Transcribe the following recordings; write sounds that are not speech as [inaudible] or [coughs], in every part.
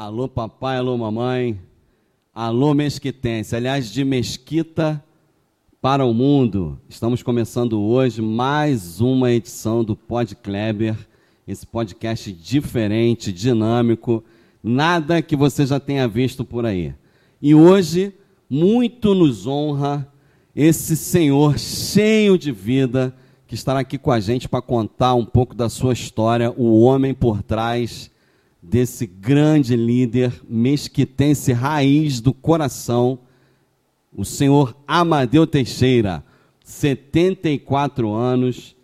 Alô, papai, alô, mamãe. Alô, mesquitense. Aliás, de Mesquita para o mundo. Estamos começando hoje mais uma edição do Pod Kleber, esse podcast diferente, dinâmico, nada que você já tenha visto por aí. E hoje, muito nos honra esse senhor cheio de vida que estará aqui com a gente para contar um pouco da sua história, o homem por trás desse grande líder mesquitense raiz do coração, o senhor Amadeu Teixeira, 74 anos,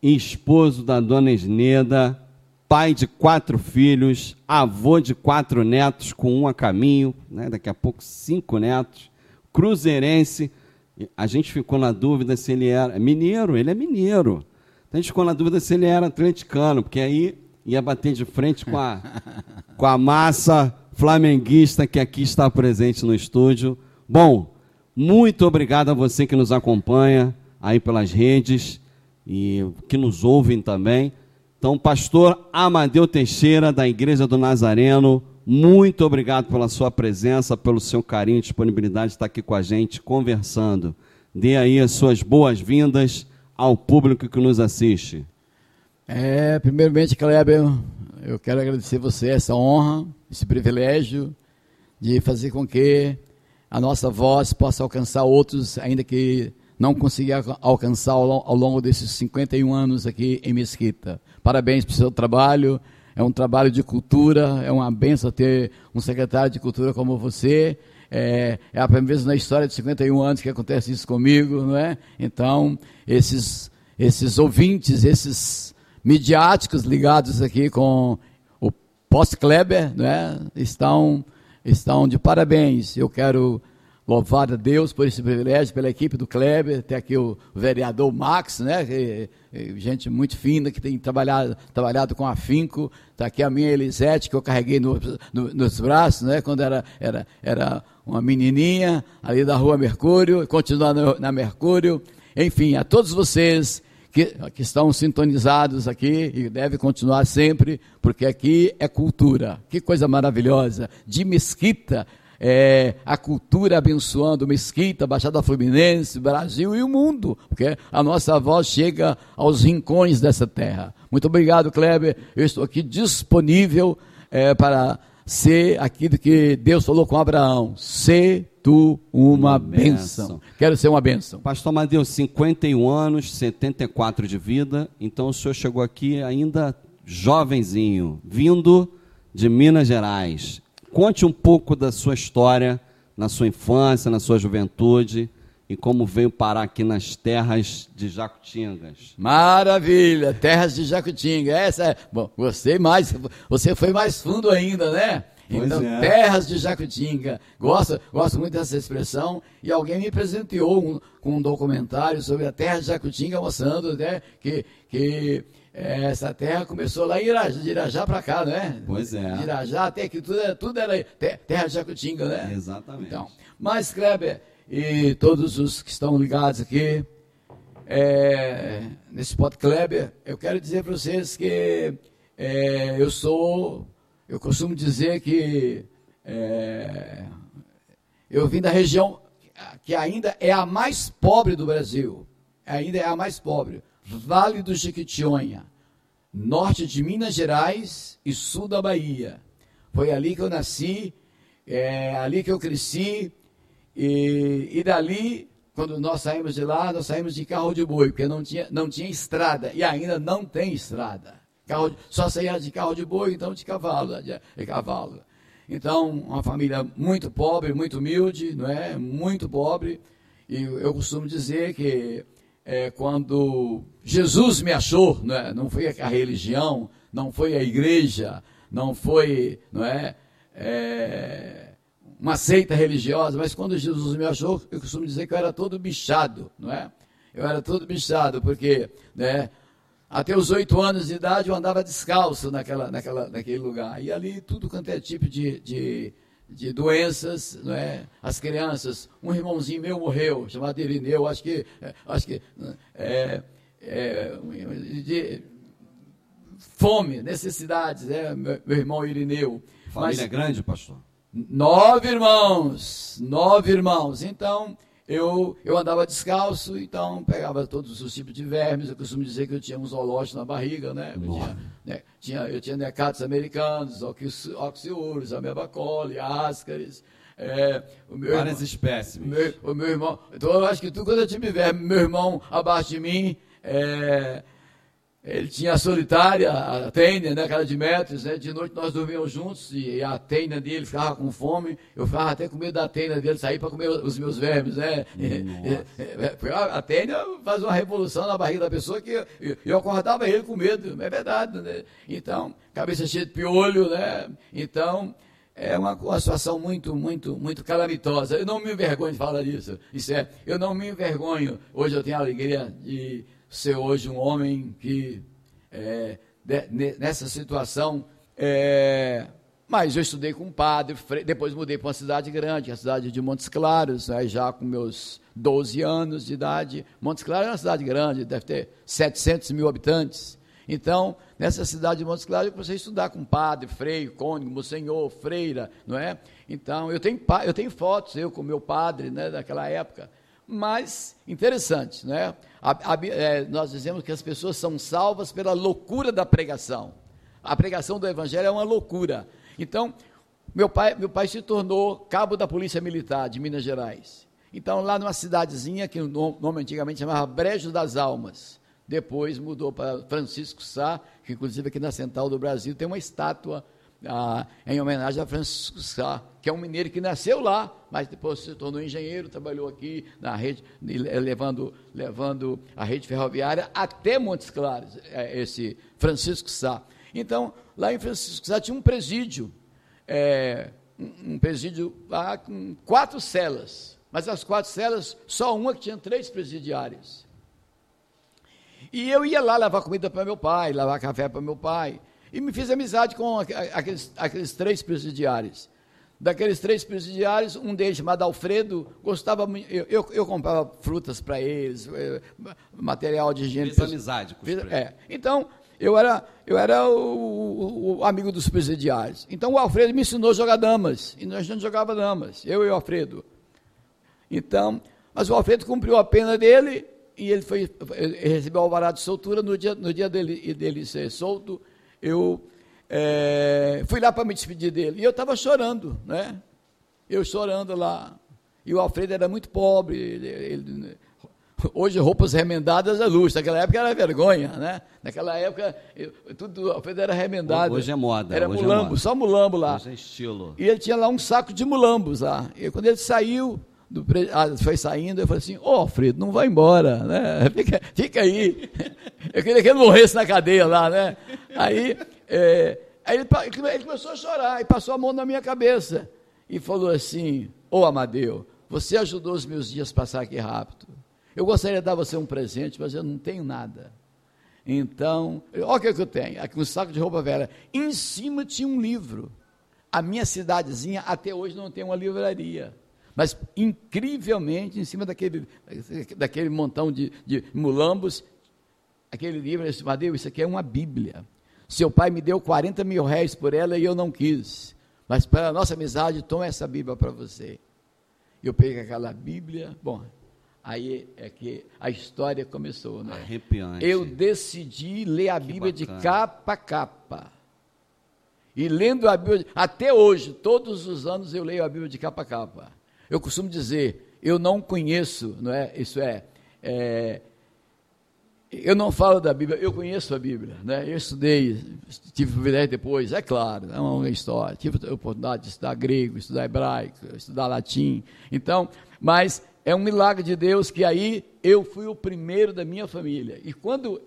esposo da dona Esneda, pai de quatro filhos, avô de quatro netos com um a caminho, né? daqui a pouco cinco netos, cruzeirense. A gente ficou na dúvida se ele era mineiro, ele é mineiro. A gente ficou na dúvida se ele era atleticano, porque aí ia bater de frente com a, com a massa flamenguista que aqui está presente no estúdio. Bom, muito obrigado a você que nos acompanha aí pelas redes e que nos ouvem também. Então, pastor Amadeu Teixeira, da Igreja do Nazareno, muito obrigado pela sua presença, pelo seu carinho e disponibilidade de estar aqui com a gente, conversando. Dê aí as suas boas-vindas ao público que nos assiste. É, primeiramente, Kleber, eu quero agradecer você essa honra, esse privilégio de fazer com que a nossa voz possa alcançar outros, ainda que não consiga alcançar ao longo desses 51 anos aqui em Mesquita. Parabéns pelo seu trabalho, é um trabalho de cultura, é uma benção ter um secretário de cultura como você. É, é a primeira vez na história de 51 anos que acontece isso comigo, não é? Então, esses, esses ouvintes, esses midiáticos ligados aqui com o Post-Kleber, né, estão, estão de parabéns. Eu quero louvar a Deus por esse privilégio, pela equipe do Kleber, tem aqui o vereador Max, né, gente muito fina, que tem trabalhado, trabalhado com afinco, está aqui a minha Elisete, que eu carreguei no, no, nos braços, né, quando era, era, era uma menininha, ali da rua Mercúrio, continuando na Mercúrio, enfim, a todos vocês que, que estão sintonizados aqui e deve continuar sempre, porque aqui é cultura. Que coisa maravilhosa! De Mesquita, é, a cultura abençoando Mesquita, Baixada Fluminense, Brasil e o mundo, porque a nossa voz chega aos rincões dessa terra. Muito obrigado, Kleber. Eu estou aqui disponível é, para ser aquilo que Deus falou com Abraão: ser tu uma, bênção. Quero ser uma bênção. Pastor Amadeu, 51 anos, 74 de vida, então o senhor chegou aqui ainda jovenzinho, vindo de Minas Gerais. Conte um pouco da sua história, na sua infância, na sua juventude e como veio parar aqui nas terras de Jacutingas. Maravilha, terras de Jacutinga. Essa é, bom, você mais, você foi mais fundo ainda, né? Então, é. terras de Jacutinga. Gosto, gosto muito dessa expressão. E alguém me presenteou um, com um documentário sobre a terra de Jacutinga, mostrando né, que, que é, essa terra começou lá em Irajá, de Irajá para cá, né? Pois é. De Irajá até que tudo, tudo era terra de Jacutinga, né? Exatamente. Então, mas, Kleber, e todos os que estão ligados aqui, é, nesse Pod Kleber, eu quero dizer para vocês que é, eu sou eu costumo dizer que é, eu vim da região que ainda é a mais pobre do Brasil, ainda é a mais pobre, Vale do Jequitinhonha, norte de Minas Gerais e sul da Bahia. Foi ali que eu nasci, é ali que eu cresci, e, e dali, quando nós saímos de lá, nós saímos de carro de boi, porque não tinha, não tinha estrada, e ainda não tem estrada. Carro, só saía de carro de boi, então de cavalo, de, de cavalo. Então, uma família muito pobre, muito humilde, não é? Muito pobre. E eu costumo dizer que é, quando Jesus me achou, não, é? não foi a religião, não foi a igreja, não foi, não é, é, uma seita religiosa, mas quando Jesus me achou, eu costumo dizer que eu era todo bichado, não é? Eu era todo bichado, porque, né, até os oito anos de idade eu andava descalço naquela, naquela, naquele lugar. E ali tudo quanto é tipo de, de, de doenças, não é? As crianças, um irmãozinho meu morreu, chamado Irineu, acho que, é, acho que é, é, de fome, necessidades, né? meu, meu irmão Irineu. Família Mas, grande, pastor? Nove irmãos, nove irmãos. Então, eu, eu andava descalço, então pegava todos os tipos de vermes. Eu costumo dizer que eu tinha um zoológico na barriga, né? Eu tinha, né, tinha, eu tinha necatos americanos, oxiúros, ameba coli, ascaris. É, Várias irmão, espécies. Meu, o meu irmão. Então eu acho que tudo quando eu tive verme, meu irmão abaixo de mim. É, ele tinha a solitária, a tênia, né, aquela de metros, né? De noite nós dormíamos juntos e a tênia dele ficava com fome. Eu ficava até com medo da tênia dele sair para comer os meus vermes, né? [laughs] a tênia faz uma revolução na barriga da pessoa que eu, eu acordava ele com medo, é verdade, né? Então, cabeça cheia de piolho, né? Então, é uma, uma situação muito, muito, muito calamitosa. Eu não me envergonho de falar disso. Isso é, eu não me envergonho. Hoje eu tenho a alegria de ser hoje um homem que, é, de, nessa situação, é, mas eu estudei com um padre, depois mudei para uma cidade grande, a cidade de Montes Claros, né, já com meus 12 anos de idade. Montes Claros é uma cidade grande, deve ter 700 mil habitantes. Então, nessa cidade de Montes Claros, eu comecei a estudar com padre, freio, cônigo, monsenhor, freira, não é? Então, eu tenho, eu tenho fotos, eu com meu padre, né, daquela época. Mas, interessante, né? A, a, é, nós dizemos que as pessoas são salvas pela loucura da pregação. A pregação do evangelho é uma loucura. Então, meu pai, meu pai se tornou cabo da Polícia Militar de Minas Gerais. Então, lá numa cidadezinha que o nome antigamente chamava Brejo das Almas. Depois mudou para Francisco Sá, que inclusive aqui na Central do Brasil tem uma estátua ah, em homenagem a Francisco Sá, que é um mineiro que nasceu lá, mas depois se tornou engenheiro, trabalhou aqui na rede, levando, levando a rede ferroviária até Montes Claros, é, esse Francisco Sá. Então, lá em Francisco Sá tinha um presídio, é, um, presídio lá com quatro celas, mas as quatro celas, só uma que tinha três presidiários. E eu ia lá lavar comida para meu pai, lavar café para meu pai. E me fiz amizade com aqueles, aqueles três presidiários. Daqueles três presidiários, um deles, chamado Alfredo, gostava muito. Eu, eu, eu comprava frutas para eles, eh, material de higiene. Fiz amizade com os fiz, é. Então, eu era, eu era o, o, o, amigo dos presidiários. Então, o Alfredo me ensinou a jogar damas. E nós não jogava damas, eu e o Alfredo. Então, mas o Alfredo cumpriu a pena dele e ele foi ele recebeu o alvará de soltura no dia, no dia dele, dele ser solto eu é, fui lá para me despedir dele. E eu estava chorando, né? Eu chorando lá. E o Alfredo era muito pobre. Ele, ele, hoje, roupas remendadas é luxo. Naquela época era vergonha, né? Naquela época, eu, tudo, o Alfredo era remendado. Hoje é moda. Era é mulambo, é moda. só mulambo lá. Hoje é estilo. E ele tinha lá um saco de mulambos lá. E quando ele saiu, do, ah, foi saindo, eu falei assim, ô oh, Alfredo, não vai embora, né? [laughs] Fica, fica aí. [laughs] Eu queria que ele morresse na cadeia lá, né? Aí, é, aí ele, ele, começou a chorar e passou a mão na minha cabeça e falou assim, ô oh, Amadeu, você ajudou os meus dias a passar aqui rápido. Eu gostaria de dar você um presente, mas eu não tenho nada. Então, olha o que, é que eu tenho, aqui um saco de roupa velha. Em cima tinha um livro. A minha cidadezinha até hoje não tem uma livraria. Mas, incrivelmente, em cima daquele, daquele montão de, de mulambos, aquele livro, eu disse, Madeu, isso aqui é uma Bíblia. Seu pai me deu 40 mil réis por ela e eu não quis. Mas para a nossa amizade, toma essa Bíblia para você. Eu peguei aquela Bíblia, bom, aí é que a história começou, né? Arrepiante. Eu decidi ler a que Bíblia bacana. de capa a capa. E lendo a Bíblia, até hoje, todos os anos eu leio a Bíblia de capa a capa. Eu costumo dizer, eu não conheço, não é? Isso é, é eu não falo da Bíblia, eu conheço a Bíblia, né? Eu estudei, tive privilégio depois, é claro, é uma história. Tive a oportunidade de estudar grego, estudar hebraico, estudar latim. Então, mas é um milagre de Deus que aí eu fui o primeiro da minha família. E quando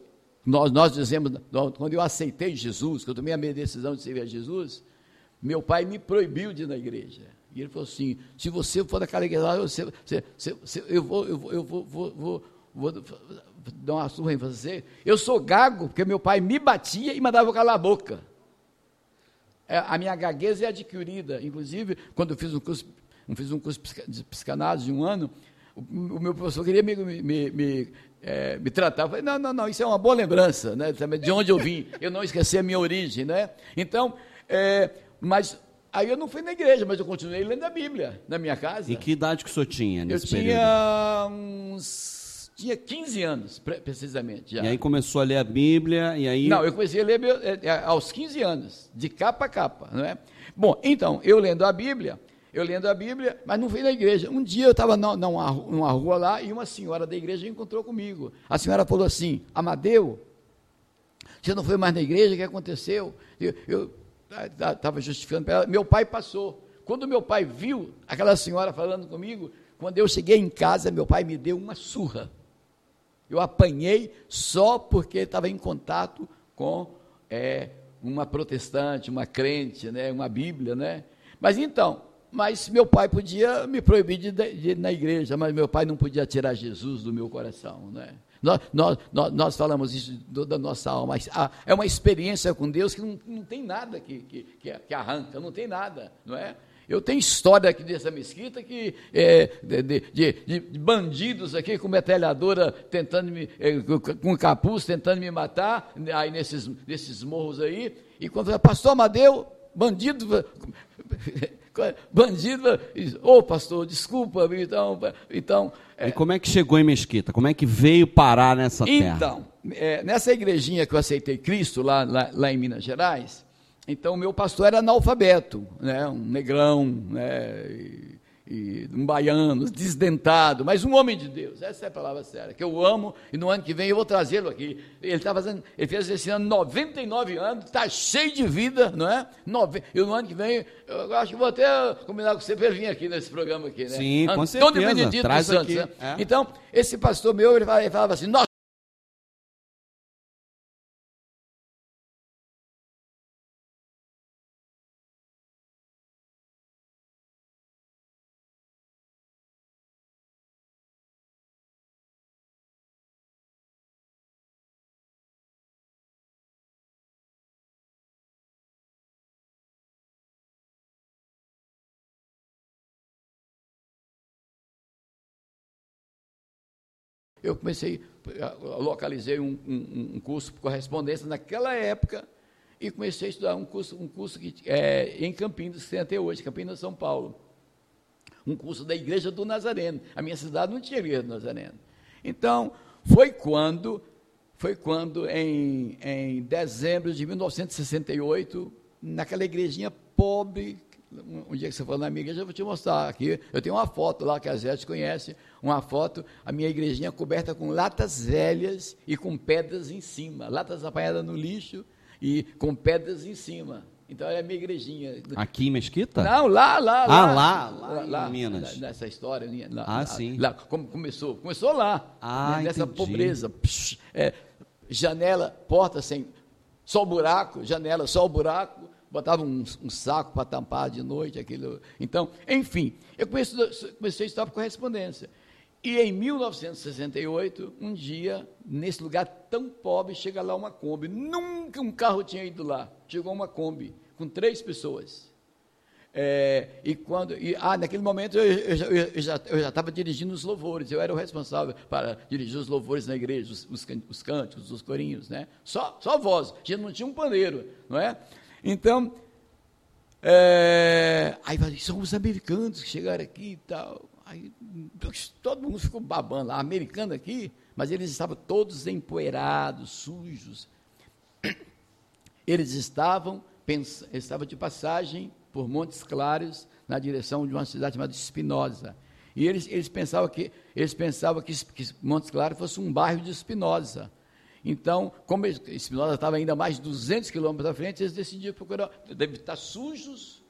nós, nós dizemos, quando eu aceitei Jesus, quando eu tomei a minha decisão de servir a Jesus, meu pai me proibiu de ir na igreja. E ele falou assim: se você for daquela igreja, você, você, você, eu vou, eu vou, eu vou, vou, vou, vou dar uma surra em você. Eu sou gago, porque meu pai me batia e mandava eu calar a boca. É, a minha gagueza é adquirida. Inclusive, quando eu fiz um curso, fiz um curso de psicanálise de um ano, o, o meu professor queria me, me, me, é, me tratar. Eu falei, não, não, não, isso é uma boa lembrança, né, de onde eu vim. Eu não esqueci a minha origem, né? Então, é, mas Aí eu não fui na igreja, mas eu continuei lendo a Bíblia na minha casa. E que idade que o senhor tinha nesse eu período? tinha uns. Tinha 15 anos, pre- precisamente. Já. E aí começou a ler a Bíblia, e aí... Não, eu comecei a ler é, é, aos 15 anos, de capa a capa, não é? Bom, então, eu lendo a Bíblia, eu lendo a Bíblia, mas não fui na igreja. Um dia eu estava numa, numa rua lá e uma senhora da igreja encontrou comigo. A senhora falou assim: Amadeu, você não foi mais na igreja, o que aconteceu? Eu estava justificando para ela. Meu pai passou. Quando meu pai viu aquela senhora falando comigo, quando eu cheguei em casa, meu pai me deu uma surra. Eu apanhei só porque estava em contato com é, uma protestante, uma crente, né, uma Bíblia, né? Mas então, mas meu pai podia me proibir de, de ir na igreja, mas meu pai não podia tirar Jesus do meu coração, né? Nós, nós, nós, falamos isso da nossa alma. É uma experiência com Deus que não, não tem nada que, que, que arranca, não tem nada, não é? Eu tenho história aqui dessa mesquita que é, de, de, de, de, bandidos aqui com metralhadora tentando me, é, com capuz tentando me matar aí nesses, nesses morros aí. E quando eu pastor Amadeu, bandido, bandido, ô oh, pastor, desculpa, então, então. É, e como é que chegou em Mesquita? Como é que veio parar nessa terra? Então, é, nessa igrejinha que eu aceitei Cristo lá, lá, lá em Minas Gerais, então, meu pastor era analfabeto, né, um negrão, né, e, e um baiano, desdentado, mas um homem de Deus, essa é a palavra séria, que eu amo, e no ano que vem eu vou trazê-lo aqui. Ele tá fazendo, ele fez esse ano 99 anos, está cheio de vida, não é? Nove, e no ano que vem, eu acho que vou até combinar com você para ele vir aqui nesse programa aqui, né? Sim, com Antônio certeza. Benedito Traz Santos, aqui. né? É. Então, esse pastor meu, ele falava, ele falava assim, nós eu comecei, localizei um, um, um, curso por correspondência naquela época e comecei a estudar um curso, um curso que, é, em Campinas, que tem até hoje, Campinas, São Paulo. Um curso da Igreja do Nazareno. A minha cidade não tinha Igreja do Nazareno. Então, foi quando, foi quando em, em dezembro de 1968, naquela igrejinha pobre, um dia que você for na minha igreja, eu vou te mostrar aqui. Eu tenho uma foto lá que a Zé conhece, uma foto, a minha igrejinha coberta com latas velhas e com pedras em cima, latas apanhadas no lixo e com pedras em cima. Então é a minha igrejinha. Aqui em Mesquita? Não, lá, lá, Ah, lá. lá, lá em Minas. Nessa história. Lá, Ah, lá, sim. Lá, como começou? Começou lá. Ah, né, nessa entendi. pobreza. Psh, é, janela, porta sem. Só o buraco, janela, só o buraco. Botava um, um saco para tampar de noite aquilo. Então, enfim, eu comecei, comecei a estudar por correspondência. E em 1968, um dia, nesse lugar tão pobre, chega lá uma Kombi. Nunca um carro tinha ido lá. Chegou uma Kombi com três pessoas. É, e quando, e, ah, naquele momento eu, eu, já- estava dirigindo os louvores, eu era o responsável para dirigir os louvores na igreja, os, os, os cânticos, os corinhos, né? Só, só voz, a gente não tinha um paneiro, não é? Então, é, aí são os americanos que chegaram aqui e tal. Aí todo mundo ficou babando lá, americano aqui, mas eles estavam todos empoeirados, sujos. [coughs] Eles estavam, estavam de passagem por Montes Claros, na direção de uma cidade chamada Espinosa. E eles, eles pensavam que eles pensavam que, que Montes Claros fosse um bairro de Espinosa. Então, como Espinosa estava ainda mais de 200 quilômetros à frente, eles decidiram procurar, devem estar sujos,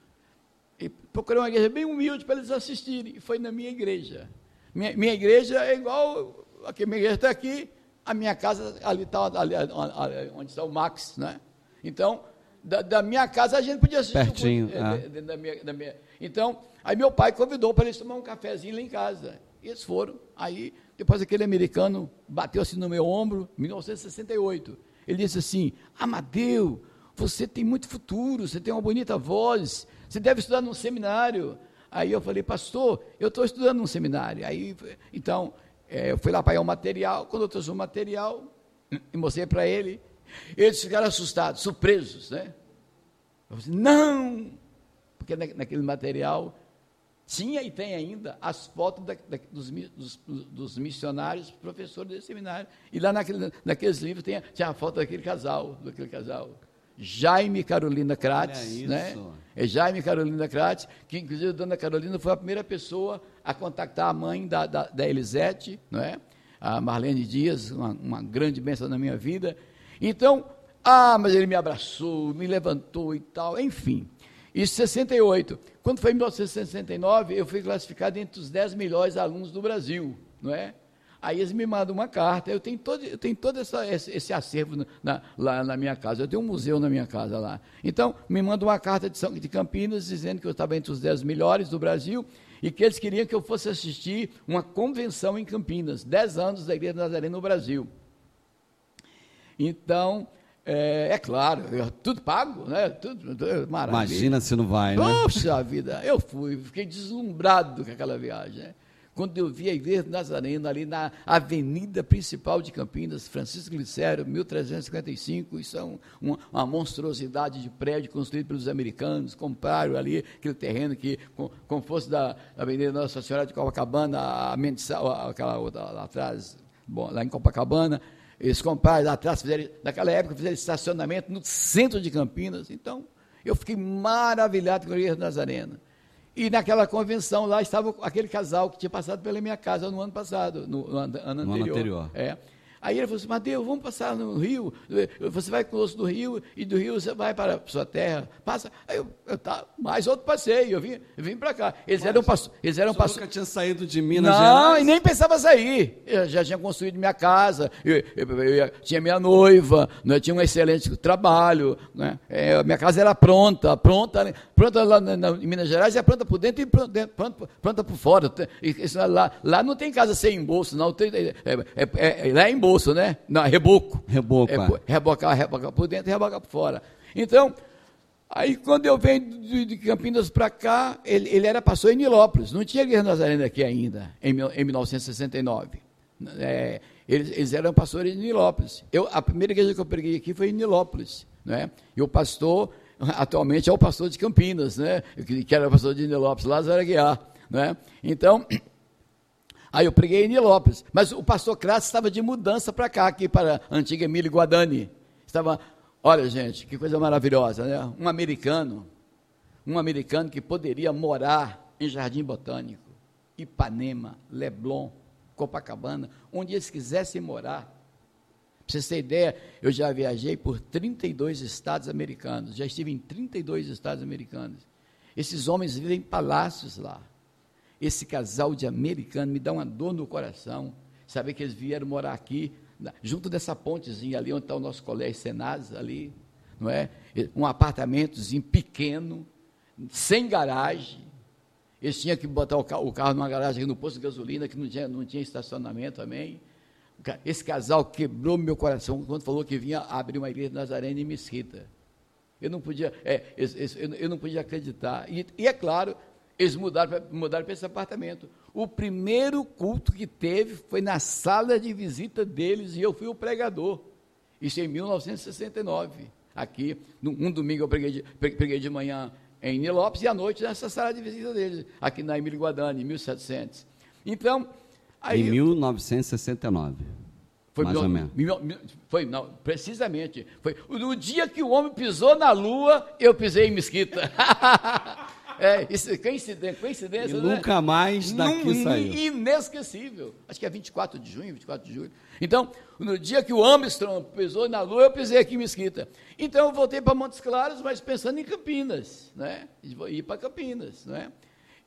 e procurou uma igreja bem humilde para eles assistirem. E foi na minha igreja. Minha, minha igreja é igual, aqui, minha igreja está aqui, a minha casa ali está onde está o Max, né? Então, da, da minha casa a gente podia assistir. o culto, Pertinho, é, é. da minha- da minha- Então, aí meu pai convidou para eles tomar um cafezinho lá em casa. E eles foram. Aí, depois aquele americano bateu assim no meu ombro, em 1968. Ele disse assim: Amadeu, você tem muito futuro, você tem uma bonita voz, você deve estudar num seminário. Aí eu falei, pastor, eu estou estudando num seminário. Aí, então, eh, eu fui lá pagar o material. Quando eu trouxe o material, [clears throat] e mostrei para ele, eles ficaram assustados, surpresos, né? Eu falei, não! porque naquele material tinha e tem ainda as fotos da, da, dos, dos, dos, missionários, professores desse seminário. E lá naquele, naqueles livros tem, tinha a foto daquele casal, daquele casal. Jaime Carolina Krates, né? É Jaime Carolina Krates, que inclusive a dona Carolina foi a primeira pessoa a contactar a mãe da, da, da Elisete, não é? A Marlene Dias, uma, uma grande bênção na minha vida. Então, ah, mas ele me abraçou, me levantou e tal, enfim. Isso em 68. Quando foi em 1969, eu fui classificado entre os 10 melhores alunos do Brasil, não é? Aí eles me mandam uma carta, eu tenho todo, eu tenho todo essa, esse, esse, acervo na, lá na minha casa, eu tenho um museu na minha casa lá. Então, me mandam uma carta de, São, de Campinas dizendo que eu estava entre os 10 melhores do Brasil e que eles queriam que eu fosse assistir uma convenção em Campinas, 10 anos da Igreja Nazaré no Brasil. Então, é, é, claro, eu, tudo pago, né? Tudo, tudo, maravilha. Imagina se não vai, né? Poxa vida, eu fui, fiquei deslumbrado com aquela viagem. Né? Quando eu vi a igreja Nazareno ali na avenida principal de Campinas, Francisco Glicério, 1355, isso é um, uma, uma, monstruosidade de prédio construído pelos americanos, compraram ali aquele terreno que, com, com fosse da Avenida Nossa Senhora de Copacabana, a Mendissal, aquela outra lá atrás, bom, lá em Copacabana, eles compraram lá atrás, fizeram, naquela época, fizeram estacionamento no centro de Campinas. Então, eu fiquei maravilhado com a igreja Nazarena. E naquela convenção lá estava aquele casal que tinha passado pela minha casa no ano passado, no, no ano, ano, anterior. Ano anterior. É. Aí ele falou assim, Mateus, vamos passar no Rio, você vai conosco do Rio, e do Rio você vai para a sua terra, passa. Aí eu, eu tá, mais outro passeio, eu vim, eu vim para cá. Eles Mas, eram pastores. Eles eram nunca tinha saído de Minas Não, Gerais? Não, e nem pensava sair. Eu já tinha construído minha casa, eu, eu, tinha minha noiva, né, tinha um excelente trabalho, né, é, minha casa era pronta, pronta, pronta lá na, na, em Minas Gerais, é pronta por dentro e pronta, pronta, pronta por fora. E, lá, lá não tem casa sem embolso, não, tem, é, é, é, lá é embolso bolso, né? Não, é reboco. Reboco. É. Rebocar, rebocar por dentro e rebocar por fora. Então, aí quando eu venho de, Campinas para cá, ele, ele, era pastor em Nilópolis. Não tinha Guerra Nazarena aqui ainda, em, em 1969. É, eles, eles, eram pastores em Nilópolis. Eu, a primeira igreja que eu preguei aqui foi em Nilópolis. Né? E o pastor, atualmente, é o pastor de Campinas, né? que era o pastor de Nilópolis, Lázaro Aguiar. Né? Então, Aí eu preguei em Nilópolis. Mas o pastor Crasso estava de mudança para cá, aqui para a antiga Emília Guadani. Estava, olha gente, que coisa maravilhosa, né? Um americano, um americano que poderia morar em Jardim Botânico, Ipanema, Leblon, Copacabana, onde eles quisessem morar. Para vocês terem ideia, eu já viajei por 32 estados americanos, já estive em 32 estados americanos. Esses homens vivem em palácios lá esse casal de americanos me dá uma dor no coração, saber que eles vieram morar aqui, junto dessa pontezinha ali, onde está o nosso colégio Senaz, ali, não é? Um apartamentozinho pequeno, sem garagem. Eles tinham que botar o carro, o carro numa garagem aqui no posto de gasolina, que não tinha, não tinha estacionamento também. Esse casal quebrou meu coração quando falou que vinha abrir uma igreja nazarena em Mesquita. Eu não podia, é, eu, eu, não podia acreditar. E, e é claro, eles mudaram, mudaram para esse apartamento. O primeiro culto que teve foi na sala de visita deles e eu fui o pregador. Isso em 1969. Aqui, um domingo eu preguei de, preguei de manhã em Nilópolis e à noite nessa sala de visita deles, aqui na Emílio Guadani, em 1700. Então. Aí, em 1969. Foi mais ou menos. Foi, não, precisamente. Foi no dia que o homem pisou na lua, eu pisei em Mesquita. [laughs] É, isso, é coincidência, coincidência e né? nunca mais daqui Num, saiu. Inesquecível. Acho que é 24 de junho, 24 de julho. Então, no dia que o Armstrong pisou na Lua, eu pisei aqui em Mesquita. Então, eu voltei para Montes Claros, mas pensando em Campinas, né? Ir para Campinas, né?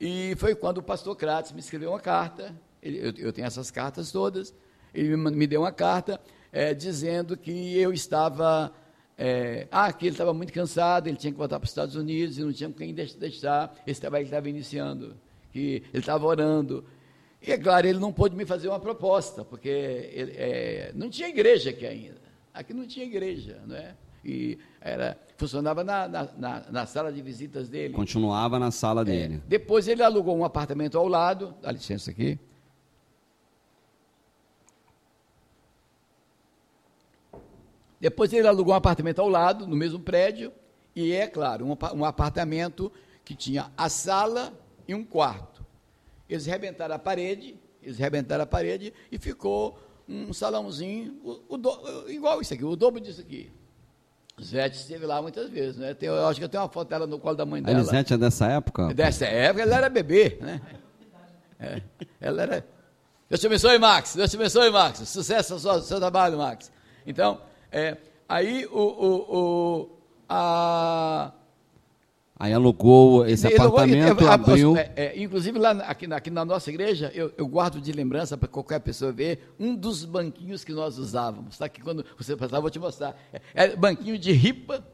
E foi quando o pastor Crates me escreveu uma carta, ele, eu, eu, tenho essas cartas todas, ele me, me deu uma carta é, dizendo que eu estava é, ah, que ele estava muito cansado, ele tinha que voltar para os Estados Unidos e não tinha quem deixar esse trabalho que estava iniciando, que ele estava orando. E é claro, ele não pôde me fazer uma proposta, porque ele, é, não tinha igreja aqui ainda. Aqui não tinha igreja, não é? E era, funcionava na, na, na, na sala de visitas dele. Continuava na sala é, dele. Depois ele alugou um apartamento ao lado, dá licença aqui, Depois ele alugou um apartamento ao lado, no mesmo prédio, e é claro, um, um apartamento que tinha a sala e um quarto. Eles rebentaram a parede, eles rebentaram a parede e ficou um salãozinho, o, o do, igual isso aqui, o dobro disso aqui. Zete esteve lá muitas vezes, né? Tem, eu acho que eu tenho uma foto dela no colo da mãe dela. A Elisete é dessa época? Dessa época, ela era bebê, né? É, ela era. Deus te abençoe, Max. Deus te abençoe, Max. Sucesso no seu, seu trabalho, Max. Então, é, aí o, o, o a, Aí alugou esse apartamento, alugou, abriu... É, é, inclusive, lá aqui, aqui, na nossa igreja, eu, eu guardo de lembrança para qualquer pessoa ver, um dos banquinhos que nós usávamos. Está aqui quando você passar, vou te mostrar. É, é banquinho de ripa,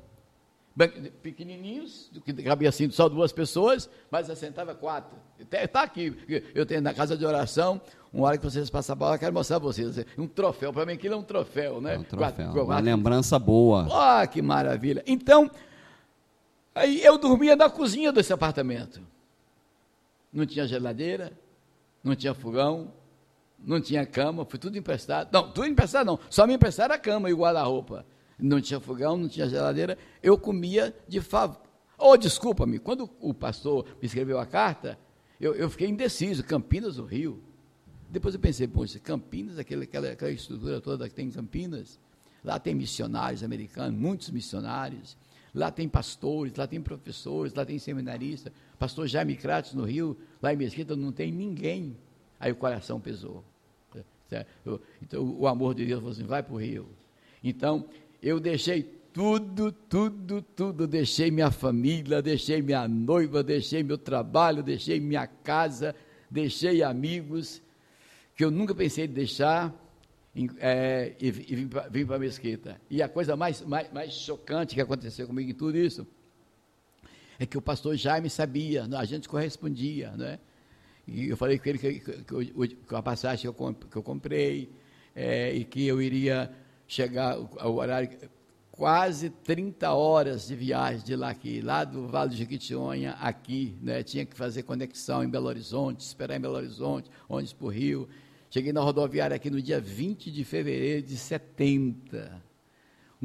pequenininhos, que cabia assim só duas pessoas, mas assentava quatro. Está aqui, eu tenho na casa de oração, uma hora que vocês passam a bola, eu quero mostrar para vocês, um troféu, para mim aquilo é um troféu, né? É um troféu, quatro, uma quatro, lembrança boa. Ah, que maravilha. Então, Aí eu dormia na cozinha desse apartamento. Não tinha geladeira, não tinha fogão, não tinha cama, foi tudo emprestado. Não, tudo emprestado não, só me emprestaram a cama e o guarda-roupa. Não tinha fogão, não tinha geladeira, eu comia de favor. Oh, desculpa-me, quando o pastor me escreveu a carta, eu, eu fiquei indeciso, Campinas ou Rio? Depois eu pensei, poxa, Campinas, aquela, aquela, aquela estrutura toda que tem em Campinas, lá tem missionários americanos, muitos missionários, Lá tem pastores, lá tem professores, lá tem seminaristas. Pastor Jaime Crates no Rio, lá em Mesquita não tem ninguém. Aí o coração pesou. Então o amor de Deus falou assim: vai para o Rio. Então eu deixei tudo, tudo, tudo. Deixei minha família, deixei minha noiva, deixei meu trabalho, deixei minha casa, deixei amigos que eu nunca pensei em deixar é, e, e vim para a mesquita. E a coisa mais, mais, mais chocante que aconteceu comigo em tudo isso é que o pastor Jaime sabia, a gente correspondia, né? E eu falei com ele que, que, que, que a passagem que eu, comprei é, e que eu iria chegar ao horário quase 30 horas de viagem de lá aqui, lá do Vale do Jequitinhonha aqui, né? Tinha que fazer conexão em Belo Horizonte, esperar em Belo Horizonte, ônibus para o Rio. Cheguei na rodoviária aqui no dia 20 de fevereiro de 70.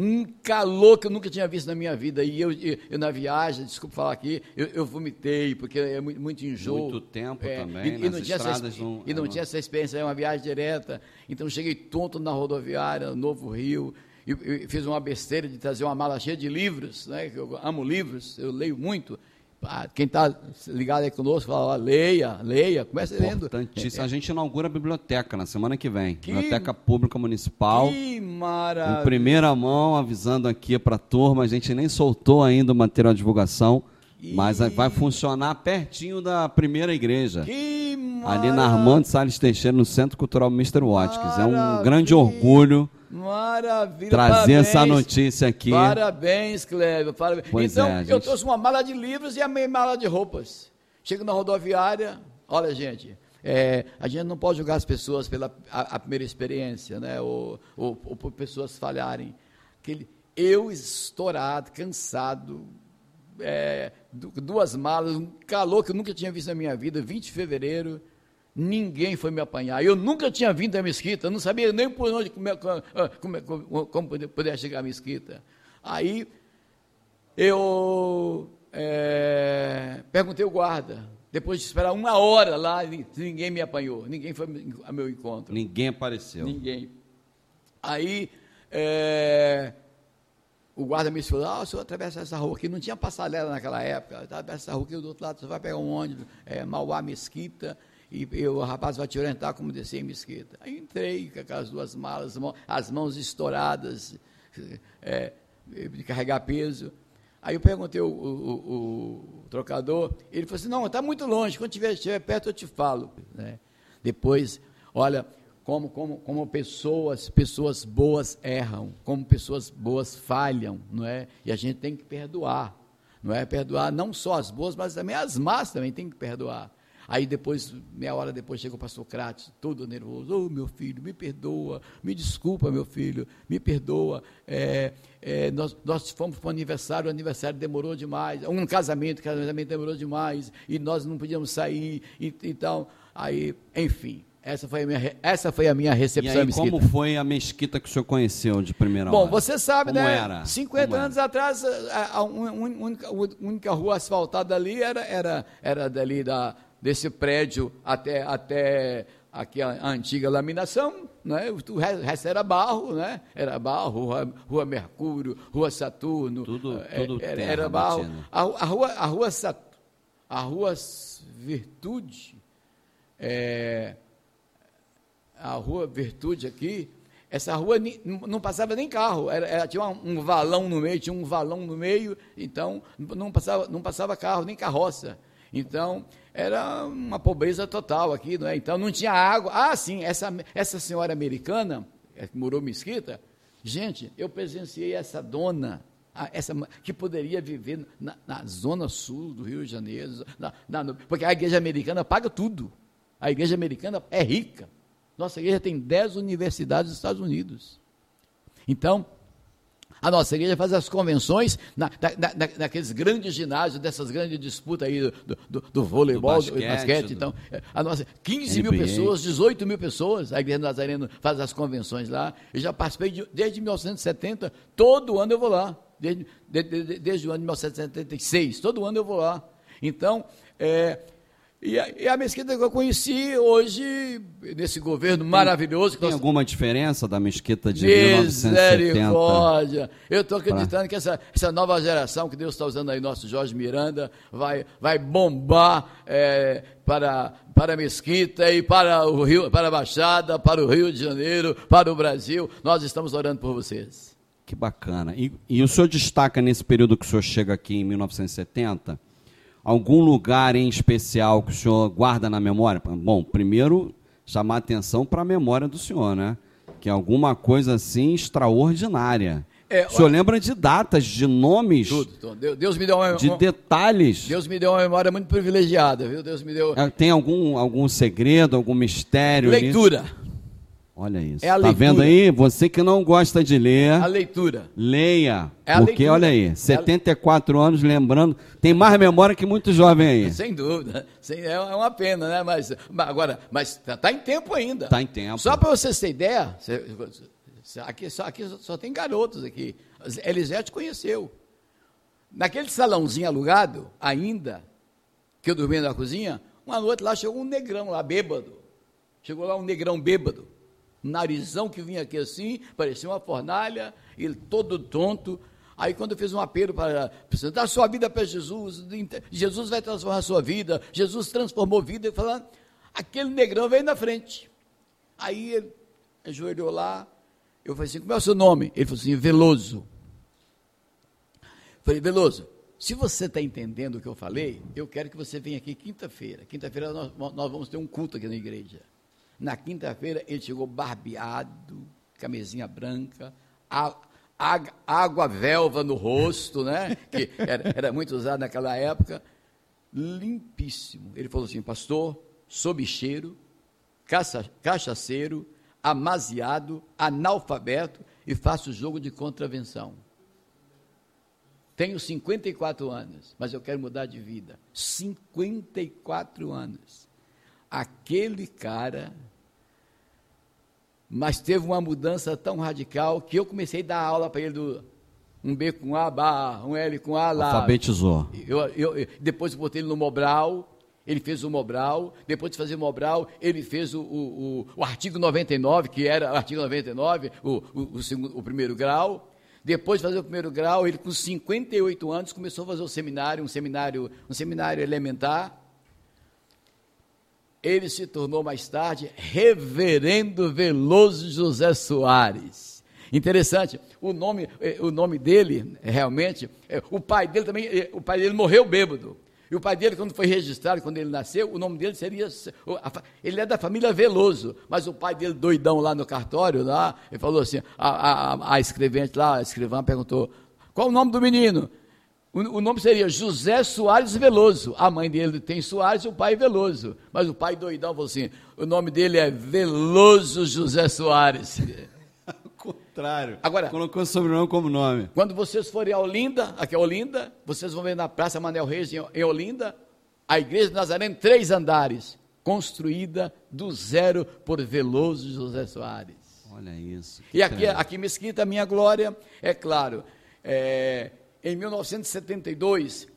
Um calor que eu nunca tinha visto na minha vida. E eu, eu, eu na viagem, desculpa falar aqui, eu, eu, vomitei, porque é muito, muito enjoo. Muito tempo é, também, e, e não tinha essa, não, e não tinha essa experiência, é uma viagem direta. Então cheguei tonto na rodoviária, Novo Rio, e, e fiz uma besteira de trazer uma mala cheia de livros, né? Eu amo livros, eu leio muito. Ah, quem está ligado aí conosco, fala, leia, leia, comece lendo. Importantíssimo. A gente inaugura a biblioteca na semana que vem. Que, biblioteca Pública Municipal. Que maravilha. Em primeira mão, avisando aqui para a turma, a gente nem soltou ainda o material de divulgação, que... mas vai funcionar pertinho da primeira igreja. Que maravilha. Ali na Armando Salles Teixeira, no Centro Cultural Mr. Watkins. É um grande orgulho Maravilha. Trazer parabéns, essa notícia aqui. Parabéns, Cleber. Parabéns. Pois então, é, gente... eu trouxe uma mala de livros e a meia mala de roupas. Chego na rodoviária, olha, gente, é, a gente não pode julgar as pessoas pela a, a primeira experiência, né? Ou, ou, ou, por pessoas falharem. Aquele, eu estourado, cansado, é, duas malas, um calor que eu nunca tinha visto na minha vida, 20 de fevereiro, Ninguém foi me apanhar. Eu nunca tinha vindo à mesquita, não sabia nem por onde como, como, como, como poder chegar à mesquita. Aí eu é, perguntei ao guarda, depois de esperar uma hora lá, ninguém me apanhou, ninguém foi ao meu encontro. Ninguém apareceu. Ninguém. Aí é, o guarda me falou, ah, o senhor atravessa essa rua aqui, não tinha passarela naquela época, atravessa essa rua aqui do outro lado, você vai pegar um ônibus, é, Mauá Mesquita, e, o rapaz vai te orientar como descer em mesquita. Aí entrei com aquelas duas malas, as mãos estouradas, é, de carregar peso. Aí eu perguntei o, o, o, trocador, ele falou assim, não, está muito longe, quando estiver, estiver perto eu te falo. Né? Depois, olha, como, como, como pessoas, pessoas boas erram, como pessoas boas falham, não é? E a gente tem que perdoar, não é? Perdoar não só as boas, mas também as más também tem que perdoar. Aí depois, meia hora depois, chega o pastor Crates, todo nervoso. Ô oh, meu filho, me perdoa, me desculpa, meu filho, me perdoa. É, é, nós, nós fomos para o aniversário, o aniversário demorou demais. Um casamento, o casamento demorou demais, e nós não podíamos sair. E, então, aí, enfim, Essa foi a minha, essa foi a minha recepção e aí, mesquita. como foi a mesquita que o senhor conheceu de primeira Bom, hora? você sabe, Como né? era? 50 Como anos atrás, a, a un- única, a única rua asfaltada ali era, era, era dali da, desse prédio até, até aqui a, antiga laminação, né? o re- resto era barro, né? Era barro, rua, rua Mercúrio, rua Saturno. Tudo- eh, tudo era, era barro. batida. A, a rua, a rua, Sat- a rua Virtude, é, a rua Virtude aqui, essa rua não passava nem carro, era, era- tinha um, um valão no meio, tinha um valão no meio, então não passava, não passava carro, nem carroça. Então, era uma pobreza total aqui, não é? Então não tinha água. Ah, sim, essa, essa senhora americana, é, que morou em Mesquita, gente, eu presenciei essa dona, essa, que poderia viver na, na zona sul do Rio de Janeiro, na- na- porque a igreja americana paga tudo. A igreja americana é rica. Nossa igreja tem 10 universidades nos Estados Unidos. Então, a nossa igreja faz as convenções na, na, na- naqueles grandes ginásios, dessas grandes disputas aí do, do, do- voleibol, do Do basquete. basquete, do- Então, é, a nossa, 15 mil NBA. pessoas, 18 mil pessoas, a igreja Nazareno faz as convenções lá. Eu já participei de- desde 1970, todo ano eu vou lá. Desde, de- de- de- desde o ano de 1976, todo ano eu vou lá. Então, é, e, a, e a mesquita que eu conheci hoje, nesse governo maravilhoso que Tem nós alguma diferença da mesquita de 1970? Misericórdia! Eu estou acreditando que essa, essa nova geração que Deus está usando aí, nosso Jorge Miranda, vai, vai bombar é, para, para a Mesquita e para, o Rio, para a Baixada, para o Rio de Janeiro, para o Brasil. Nós estamos orando por vocês. Que bacana. E, e o senhor destaca nesse período que o senhor chega aqui em 1970, algum lugar em especial que o senhor guarda na memória? Bom, primeiro chamar atenção para a memória do senhor, né? Que é alguma coisa assim extraordinária. É, o senhor lembra de datas, de nomes, Tudo. Então, Deus, me deu uma, de detalhes. Deus me deu uma memória muito privilegiada, viu? Deus me deu É, Tem algum, algum segredo, algum mistério? nisso? Olha isso. É a tá leitura. vendo aí? Você que não gosta de ler. A leitura. Leia, É a porque leitura. olha aí, 74 anos lembrando, tem mais memória que muito jovem aí. [laughs] Sem dúvida. Sem- é uma pena, né? Mas, agora, mas está tá em tempo ainda. Tá em tempo. Só para vocês terem ideia, você- você- aqui, só, aqui só tem garotos aqui. Elisete conheceu. Naquele salãozinho alugado, ainda, que eu dormia na cozinha, uma noite lá chegou um negrão lá, bêbado. Chegou lá um negrão bêbado. Narizão que vinha aqui assim, parecia uma fornalha, ele todo tonto. Aí quando eu fiz um apelo para dar sua vida para Jesus, Jesus vai transformar a sua vida, Jesus transformou a vida, falando, aquele negrão veio na frente. Aí ele ajoelhou lá, eu falei assim, como é o seu nome? Ele falou assim, Veloso. Falei, Veloso, se você está entendendo o que eu falei, eu quero que você venha aqui quinta-feira. Quinta-feira nós, nós vamos ter um culto aqui na igreja. Na quinta-feira ele chegou barbeado, camisinha branca, a- a- água velva no rosto, né? Que era, era muito usado naquela época. Limpíssimo. Ele falou assim, pastor, sou bicheiro, caça, cachaceiro, amaziado, analfabeto e faço jogo de contravenção. Tenho 54 anos, mas eu quero mudar de vida. 54 anos. Aquele cara, mas teve uma mudança tão radical que eu comecei a dar aula para ele do um B com A, barra, um L com A lá. Alfabetizou. Eu, eu, eu- depois eu botei ele no Mobral, ele fez o Mobral, depois de fazer o Mobral, ele fez o, o, o, o artigo 99, que era o artigo 99, o, o, o, segundo, o primeiro grau. Depois de fazer o primeiro grau, ele com 58 anos começou a fazer o seminário, um seminário, um seminário elementar. Ele se tornou mais tarde Reverendo Veloso José Soares. Interessante, o nome, eh, o nome dele, eh, realmente, eh, o pai dele também, o pai dele morreu bêbado. E o pai dele, quando foi registrado, quando ele nasceu, o nome dele seria. Ele é da família Veloso, mas o pai dele, doidão lá no cartório, lá, ele falou assim: a, a, a escrevente lá, a escrivã perguntou: qual o nome do menino? O, nome seria José Soares Veloso. A mãe dele tem Soares e o pai Veloso. Mas o pai doidão falou assim: o nome dele é Veloso José Soares. Ao contrário. Agora- Colocou o sobrenome como nome. Quando vocês forem a Olinda, aqui é Olinda, vocês vão ver na Praça Manel Reis, em Olinda, a igreja de Nazaré, três andares, construída do zero por Veloso José Soares. Olha isso. E aqui, aqui em Mesquita, a minha glória, é claro, é, em 1972,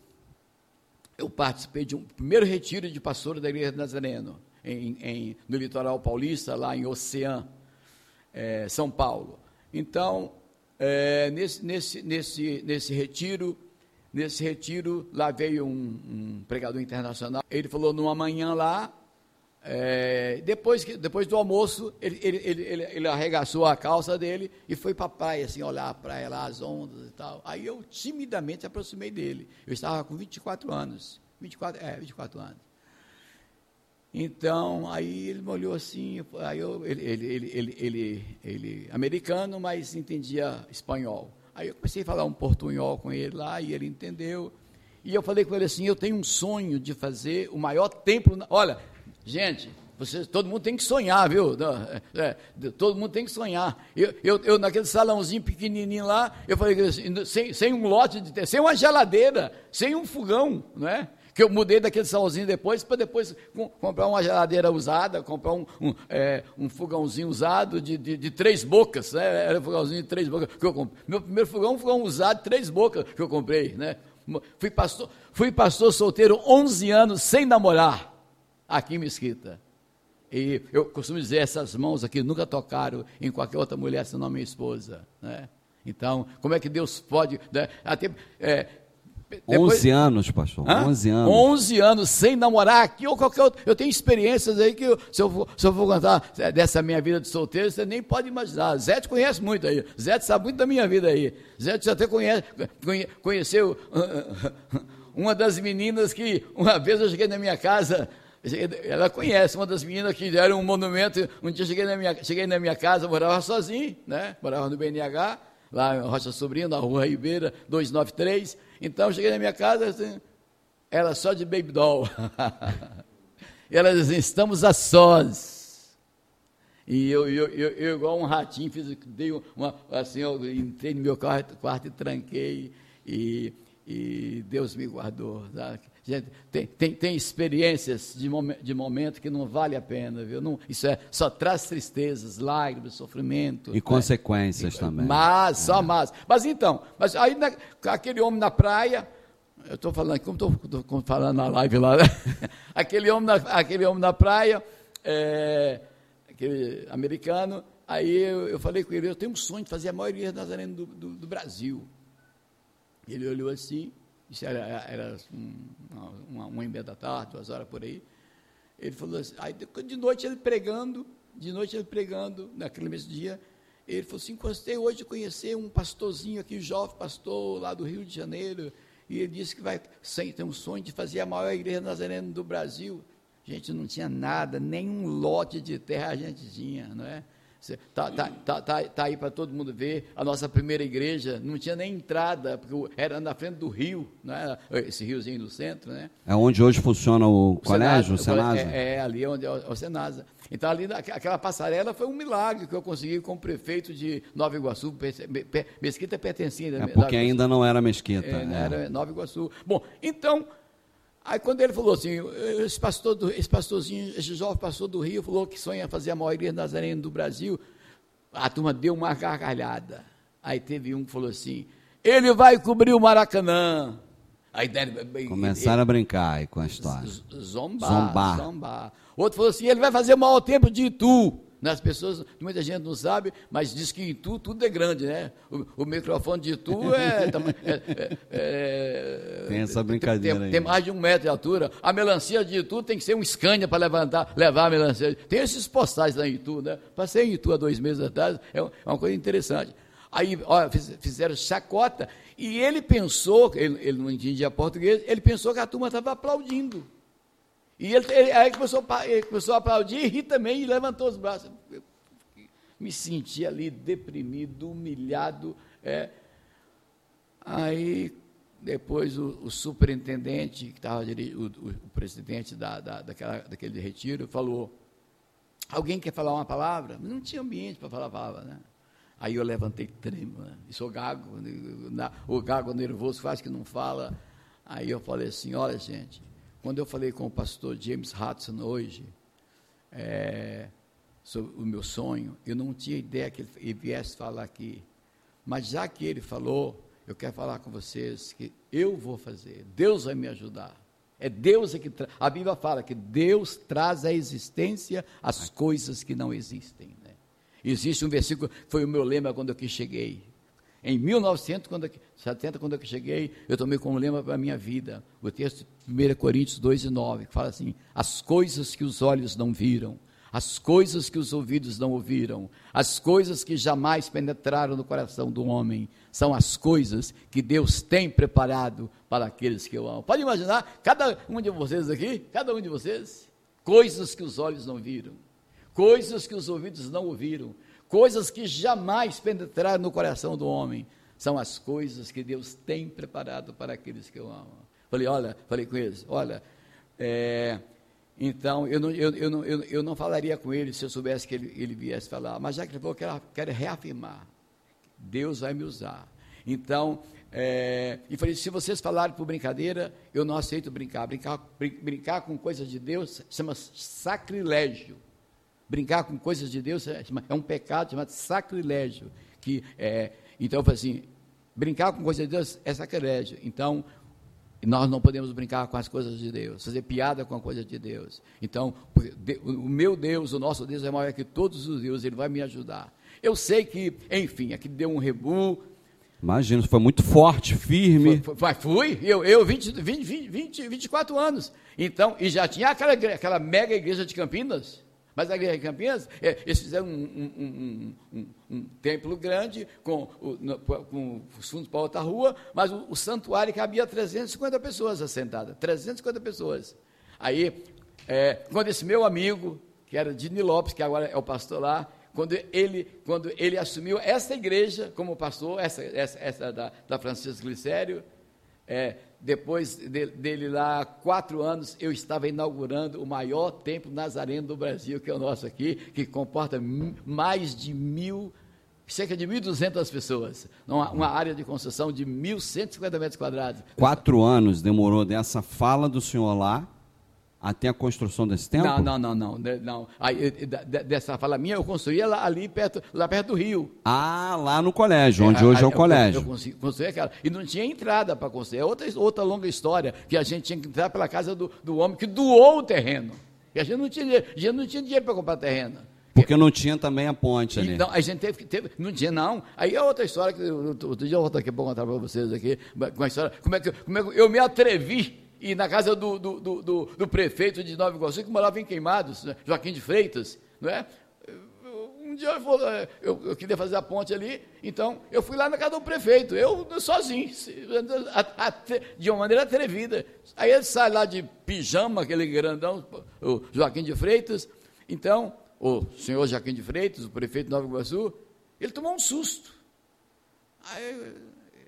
eu participei de um primeiro retiro de pastor da Igreja Nazareno, em, em, no litoral paulista, lá em Oceã, é, São Paulo. Então, é, nesse, nesse, nesse, nesse retiro, nesse retiro, lá veio um, um pregador internacional. Ele falou numa manhã lá, é, depois, que, depois do almoço, ele, ele, ele, ele, arregaçou a calça dele e foi para a praia, assim, olhar a praia lá, as ondas e tal. Aí eu timidamente aproximei dele. Eu estava com 24 anos. 24, é, 24 anos. Então, aí ele me olhou assim, aí eu, ele, ele, ele, ele, ele, americano, mas entendia espanhol. Aí eu comecei a falar um portunhol com ele lá, e ele entendeu. E eu falei com ele assim, eu tenho um sonho de fazer o maior templo, na... olha, gente, você, todo mundo tem que sonhar, viu? É, é, todo mundo tem que sonhar. Eu, eu, eu, naquele salãozinho pequenininho lá, eu falei assim, sem, sem um lote de sem uma geladeira, sem um fogão, não é? que eu mudei daquele salãozinho depois para depois com, comprar uma geladeira usada, comprar um, um, é, um fogãozinho usado de, de, de, três bocas, né? Era um fogãozinho de três bocas que eu comprei. Meu primeiro fogão, um fogão usado de três bocas que eu comprei, né? Fui pastor, fui pastor solteiro 11 anos sem namorar aqui em Mesquita. E eu costumo dizer, essas mãos aqui nunca tocaram em qualquer outra mulher senão minha esposa, né? Então, como é que Deus pode. Né? Até, é, depois, 11 anos, pastor. Hã? 11 anos. 11 anos sem namorar aqui ou qualquer outro. Eu tenho experiências aí que, eu, se, eu for, se eu for contar dessa minha vida de solteiro, você nem pode imaginar. Zé te conhece muito aí. Zé te sabe muito da minha vida aí. Zé te até conhece, conheceu uma das meninas que uma vez eu cheguei na minha casa. Ela conhece uma das meninas que deram um monumento. Um dia cheguei na minha, cheguei na minha casa, morava sozinho, né? Morava no BNH, lá em Rocha Sobrinho, na rua Ribeira, 293. Então, cheguei na minha casa, assim, ela só de baby doll. [laughs] e ela dizia, estamos a sós. E eu, eu, eu, eu, igual um ratinho, fiz, dei uma, assim, eu entrei no meu quarto, quarto e tranquei, e, e Deus me guardou. Sabe? Gente, tem, tem, tem experiências de, momen, de momento que não vale a pena, viu? Não, isso é, só traz tristezas, lágrimas, sofrimento. E né? consequências também. Mas, é. só mas. Mas então, mas aí na, aquele homem na praia, eu estou falando, como estou falando na live lá, né? [laughs] aquele, homem na, aquele homem na praia, é, aquele americano, aí eu, eu, falei com ele, eu tenho um sonho de fazer a maioria das arenas do, do, do Brasil. Ele olhou assim, isso era, era uma, uma, e meia da tarde, duas horas por aí. Ele falou assim, aí de noite ele pregando, de noite ele pregando, naquele mesmo dia, ele falou assim, gostei hoje de conhecer um pastorzinho aqui, jovem pastor lá do Rio de Janeiro, e ele disse que vai tem um sonho de fazer a maior igreja nazarena do Brasil. A gente não tinha nada, nem um lote de terra a gente tinha, não é? Está tá, tá, tá, tá aí para todo mundo ver. A nossa primeira igreja não tinha nem entrada, porque era na frente do rio, né? esse riozinho do centro. Né? É onde hoje funciona o, o colégio, Senasa, o Senasa? É, é, ali onde é o, o Senasa. Então, ali, aquela passarela foi um milagre que eu consegui com o prefeito de Nova Iguaçu. Mesquita pertencia. É porque ainda não era Mesquita. É, é. Era Nova Iguaçu. Bom, então, Aí quando ele falou assim, esse, pastor do, esse pastorzinho, esse jovem pastor do Rio, falou que sonha fazer a maior igreja nazarena do Brasil, a turma deu uma gargalhada. Aí teve um que falou assim, ele vai cobrir o Maracanã. Aí Começaram ele, a brincar aí com a história. Zombar, zombar. zombar. Outro falou assim, ele vai fazer o maior tempo de Itu. As pessoas, muita gente não sabe, mas diz que em tu tudo é grande, né? O, o microfone de tu é, é, é, é, Tem essa brincadeira tem, aí. Tem mais de um metro de altura. A melancia de Itu tem que ser um Scania para levantar, levar a melancia. Tem esses postais lá em Itu, né? Passei em Itu há dois meses atrás, é, é uma coisa interessante. Aí, olha, fizeram chacota e ele pensou, ele, ele não entendia português, ele pensou que a turma estava aplaudindo. E ele, ele aí começou, ele começou a aplaudir e rir também e levantou os braços. Eu me senti ali deprimido, humilhado. É. Aí, depois, o, o superintendente, que estava o, o, o, presidente da, da, daquela, daquele retiro, falou: Alguém quer falar uma palavra? Não tinha ambiente para falar a palavra, né? Aí eu levantei trêmula, né? e sou gago, na, o gago nervoso faz que não fala. Aí eu falei assim: olha, gente, quando eu falei com o pastor James Hudson hoje, é, sobre o meu sonho, eu não tinha ideia que ele viesse falar aqui. Mas já que ele falou, eu quero falar com vocês que eu vou fazer, Deus vai me ajudar. É Deus é que a Bíblia fala que Deus traz à existência as coisas que não existem. Né? Existe um versículo, foi o meu lema quando eu cheguei. Em 1970, quando eu cheguei, eu tomei como lema para a minha vida o texto de 1 Coríntios 2 e 9, que fala assim: as coisas que os olhos não viram, as coisas que os ouvidos não ouviram, as coisas que jamais penetraram no coração do homem, são as coisas que Deus tem preparado para aqueles que o amam. Pode imaginar, cada um de vocês aqui, cada um de vocês, coisas que os olhos não viram, coisas que os ouvidos não ouviram, coisas que jamais penetraram no coração do homem, são as coisas que Deus tem preparado para aqueles que o amam. Falei, olha, falei com eles, olha, é, então, eu não, eu, eu, não, eu, eu, não falaria com ele se eu soubesse que ele, ele viesse falar, mas já que ele falou, quero, quero reafirmar: Deus vai me usar. Então, é, e falei: se vocês falarem por brincadeira, eu não aceito brincar. Brincar, brincar com coisas de Deus chama sacrilégio. Brincar com coisas de Deus é, é um pecado chamado sacrilégio. Que, é, então, eu falei assim: brincar com coisas de Deus é sacrilégio. Então, nós não podemos brincar com as coisas de Deus, fazer piada com a coisa de Deus. Então, o meu Deus, o nosso Deus é maior que todos os deuses, ele vai me ajudar. Eu sei que, enfim, aqui deu um rebu. Imagina, foi muito forte, firme. Foi, fui, eu, eu 20, 20, 20, 24 anos. Então, e já tinha aquela, aquela mega igreja de Campinas. Mas a igreja de Campinas, é, eles fizeram um, um, um, um templo grande, com, com os fundos para outra rua, mas o, o, santuário cabia 350 pessoas assentadas, 350 pessoas. Aí, é, quando esse meu amigo, que era Dini Lopes, que agora é o pastor lá, quando ele, quando ele assumiu essa igreja como pastor, essa, essa, essa da, da Francisco Glicério, é, depois de, dele lá, quatro anos, eu estava inaugurando o maior templo nazareno do Brasil, que é o nosso aqui, que comporta mais de mil, cerca de 1.200 pessoas, uma, uma área de construção de 1.150 metros quadrados. Quatro anos demorou dessa fala do senhor lá até a construção desse templo? Não, não, não, não. não. Aí, dessa fala minha, eu construía lá, ali perto, lá perto do rio. Ah, lá no colégio, onde é, hoje é, é o colégio. Eu, eu construí aquela. E não tinha entrada para construir. É outra, outra longa história, que a gente tinha que entrar pela casa do, do homem que doou o terreno. E a gente não tinha, a gente não tinha dinheiro para comprar terreno. Porque não tinha também a ponte ali. Não, a gente teve, teve não tinha não. Aí é outra história que outro dia eu vou aqui para contar para vocês aqui, uma história, como é que, como é que eu me atrevi e na casa do, do, do, do, prefeito de Nova Iguaçu, que morava em Queimados, né? Joaquim de Freitas, não é? Um dia eu, vou, eu, eu, queria fazer a ponte ali, então eu fui lá na casa do prefeito, eu sozinho, de uma maneira atrevida. Aí ele sai lá de pijama, aquele grandão, o Joaquim de Freitas. Então, o senhor Joaquim de Freitas, o prefeito de Nova Iguaçu, ele tomou um susto. Aí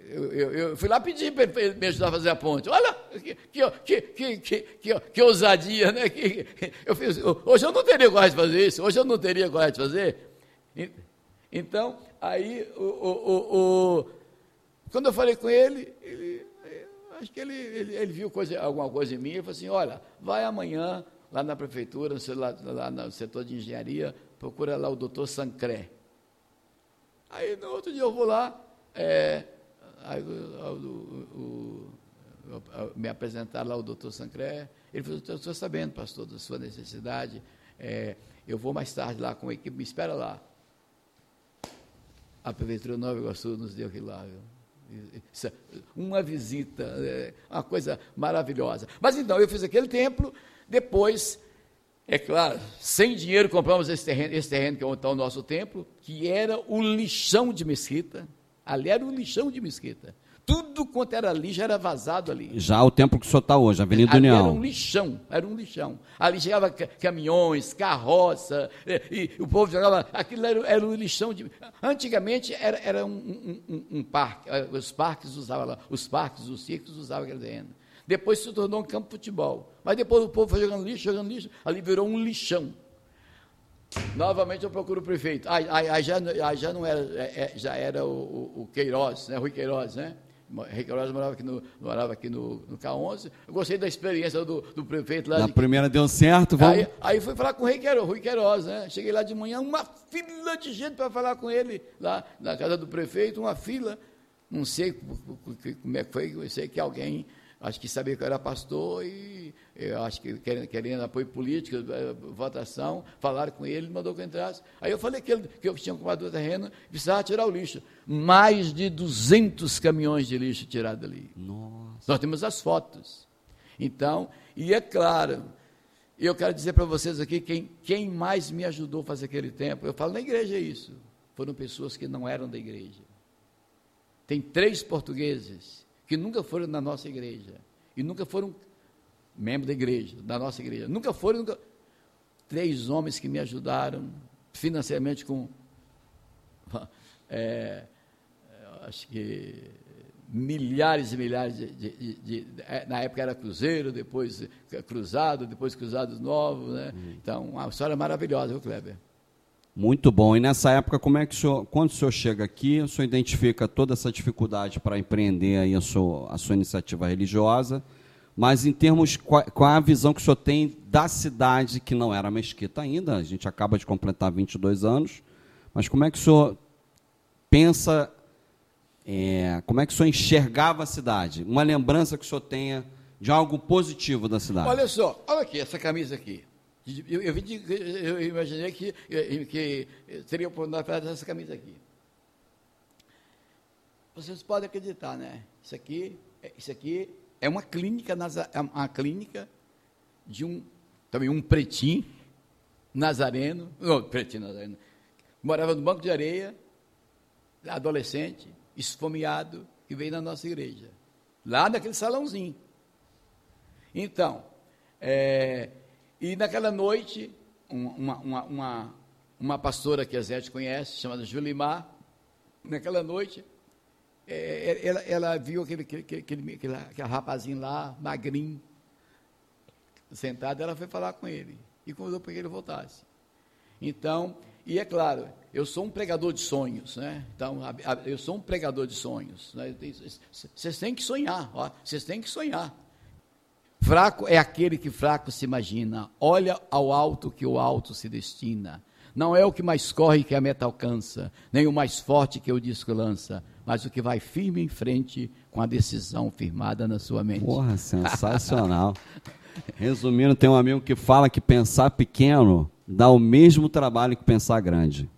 eu, eu, eu, fui lá pedir para ele me ajudar a fazer a ponte. Olha, que, que, que, que, que, que ousadia, né? Que, eu fiz, hoje eu não teria coragem de fazer isso, hoje eu não teria coragem de fazer. Então, aí, o, o, o, quando eu falei com ele, ele acho que ele, ele, ele, viu coisa, alguma coisa em mim e falou assim: olha, vai amanhã lá na prefeitura, lá, lá no setor de engenharia, procura lá o doutor Sancré. Aí no outro dia eu vou lá, é, Aí o, o, o, me apresentaram lá o doutor Sancré, ele falou, estou sabendo, pastor, da sua necessidade, é, eu vou mais tarde lá com a equipe, me espera lá. A Prefeitura Nova Iguaçu nos deu aquilo lá, viu? É uma visita, é, uma coisa maravilhosa. Mas então, eu fiz aquele templo, depois, é claro, sem dinheiro compramos esse terreno, esse terreno que é o nosso templo, que era o lixão de mesquita, Ali era um lixão de mesquita. Tudo quanto era lixo era vazado ali. Já o templo que o senhor está hoje, Avenida ali União. Era um lixão, era um lixão. Ali chegava caminhões, carroça, e, e o povo jogava. Aquilo era, era um lixão de. Antigamente era, era um, um, um, parque. Eh, os parques usavam lá, os parques, os circos usavam aquele terreno. Depois se tornou um campo de futebol. Mas depois o povo foi jogando lixo, jogando lixo, ali virou um lixão. Novamente eu procuro o prefeito. Aí, aí, aí já, aí já não era, é, é, já era o, o, o, Queiroz, né? Rui Queiroz, né? Rei Queiroz morava aqui no, morava aqui no, no K11. Eu gostei da experiência do, do prefeito lá. Na de, primeira deu certo, vamos. Aí, aí fui falar com o Rei Queiroz, Rui Queiroz, né? Cheguei lá de manhã, uma fila de gente para falar com ele, lá na casa do prefeito, uma fila. Não sei como é que foi, eu sei que alguém acho que sabia que eu era pastor e eu acho que querendo, apoio político, eh, votação, falaram com ele, mandou que eu entrasse. Aí eu falei que, ele, que eu tinha comprado o terreno precisava tirar o lixo. Mais de 200 caminhões de lixo tirados ali. Nossa. Nós temos as fotos. Então, e é claro, eu quero dizer para vocês aqui, quem, quem mais me ajudou a fazer aquele tempo, eu falo na igreja isso, foram pessoas que não eram da igreja. Tem três portugueses que nunca foram na nossa igreja e nunca foram membros da igreja, da nossa igreja. Nunca foram, nunca... três homens que me ajudaram financeiramente com, [laughs] é, acho que milhares e milhares de, de, de, de, é, na época era cruzeiro, depois cruzado, depois cruzados novos, né? Uhum. Então, uma história maravilhosa, viu, Kleber? Muito bom. E nessa época, como é que o senhor, quando o senhor chega aqui, o senhor identifica toda essa dificuldade para empreender aí a sua, a sua iniciativa religiosa, mas em termos, qual, é a visão que o senhor tem da cidade, que não era Mesquita ainda, a gente acaba de completar 22 anos, mas como é que o senhor pensa, é, como é que o senhor enxergava a cidade? Uma lembrança que o senhor tenha de algo positivo da cidade? Olha só, olha aqui, essa camisa aqui. Eu, eu, eu, imaginei que, que teria oportunidade para essa camisa aqui. Vocês podem acreditar, né? Isso aqui, é, isso aqui é uma clínica, é uma clínica de um, também um pretinho nazareno, não, pretinho nazareno, morava no banco de areia, adolescente, esfomeado, que veio na nossa igreja, lá naquele salãozinho. Então, é, e naquela noite, uma, uma, uma, uma pastora que a Zé conhece, chamada Julimar, naquela noite, é, ela, ela, viu aquele, aquele, aquele, aquele, rapazinho lá, magrinho, sentado, ela foi falar com ele e convidou para que ele voltasse. Então, e é claro, eu sou um pregador de sonhos, né? Então, eu sou um pregador de sonhos. Né? Vocês têm que sonhar, vocês têm que sonhar. Fraco é aquele que fraco se imagina. Olha ao alto que o alto se destina. Não é o que mais corre que a meta alcança, nem o mais forte que o disco lança, mas o que vai firme em frente com a decisão firmada na sua mente. Porra, [laughs] sensacional. Resumindo, tem um amigo que fala que pensar pequeno dá o mesmo trabalho que pensar grande.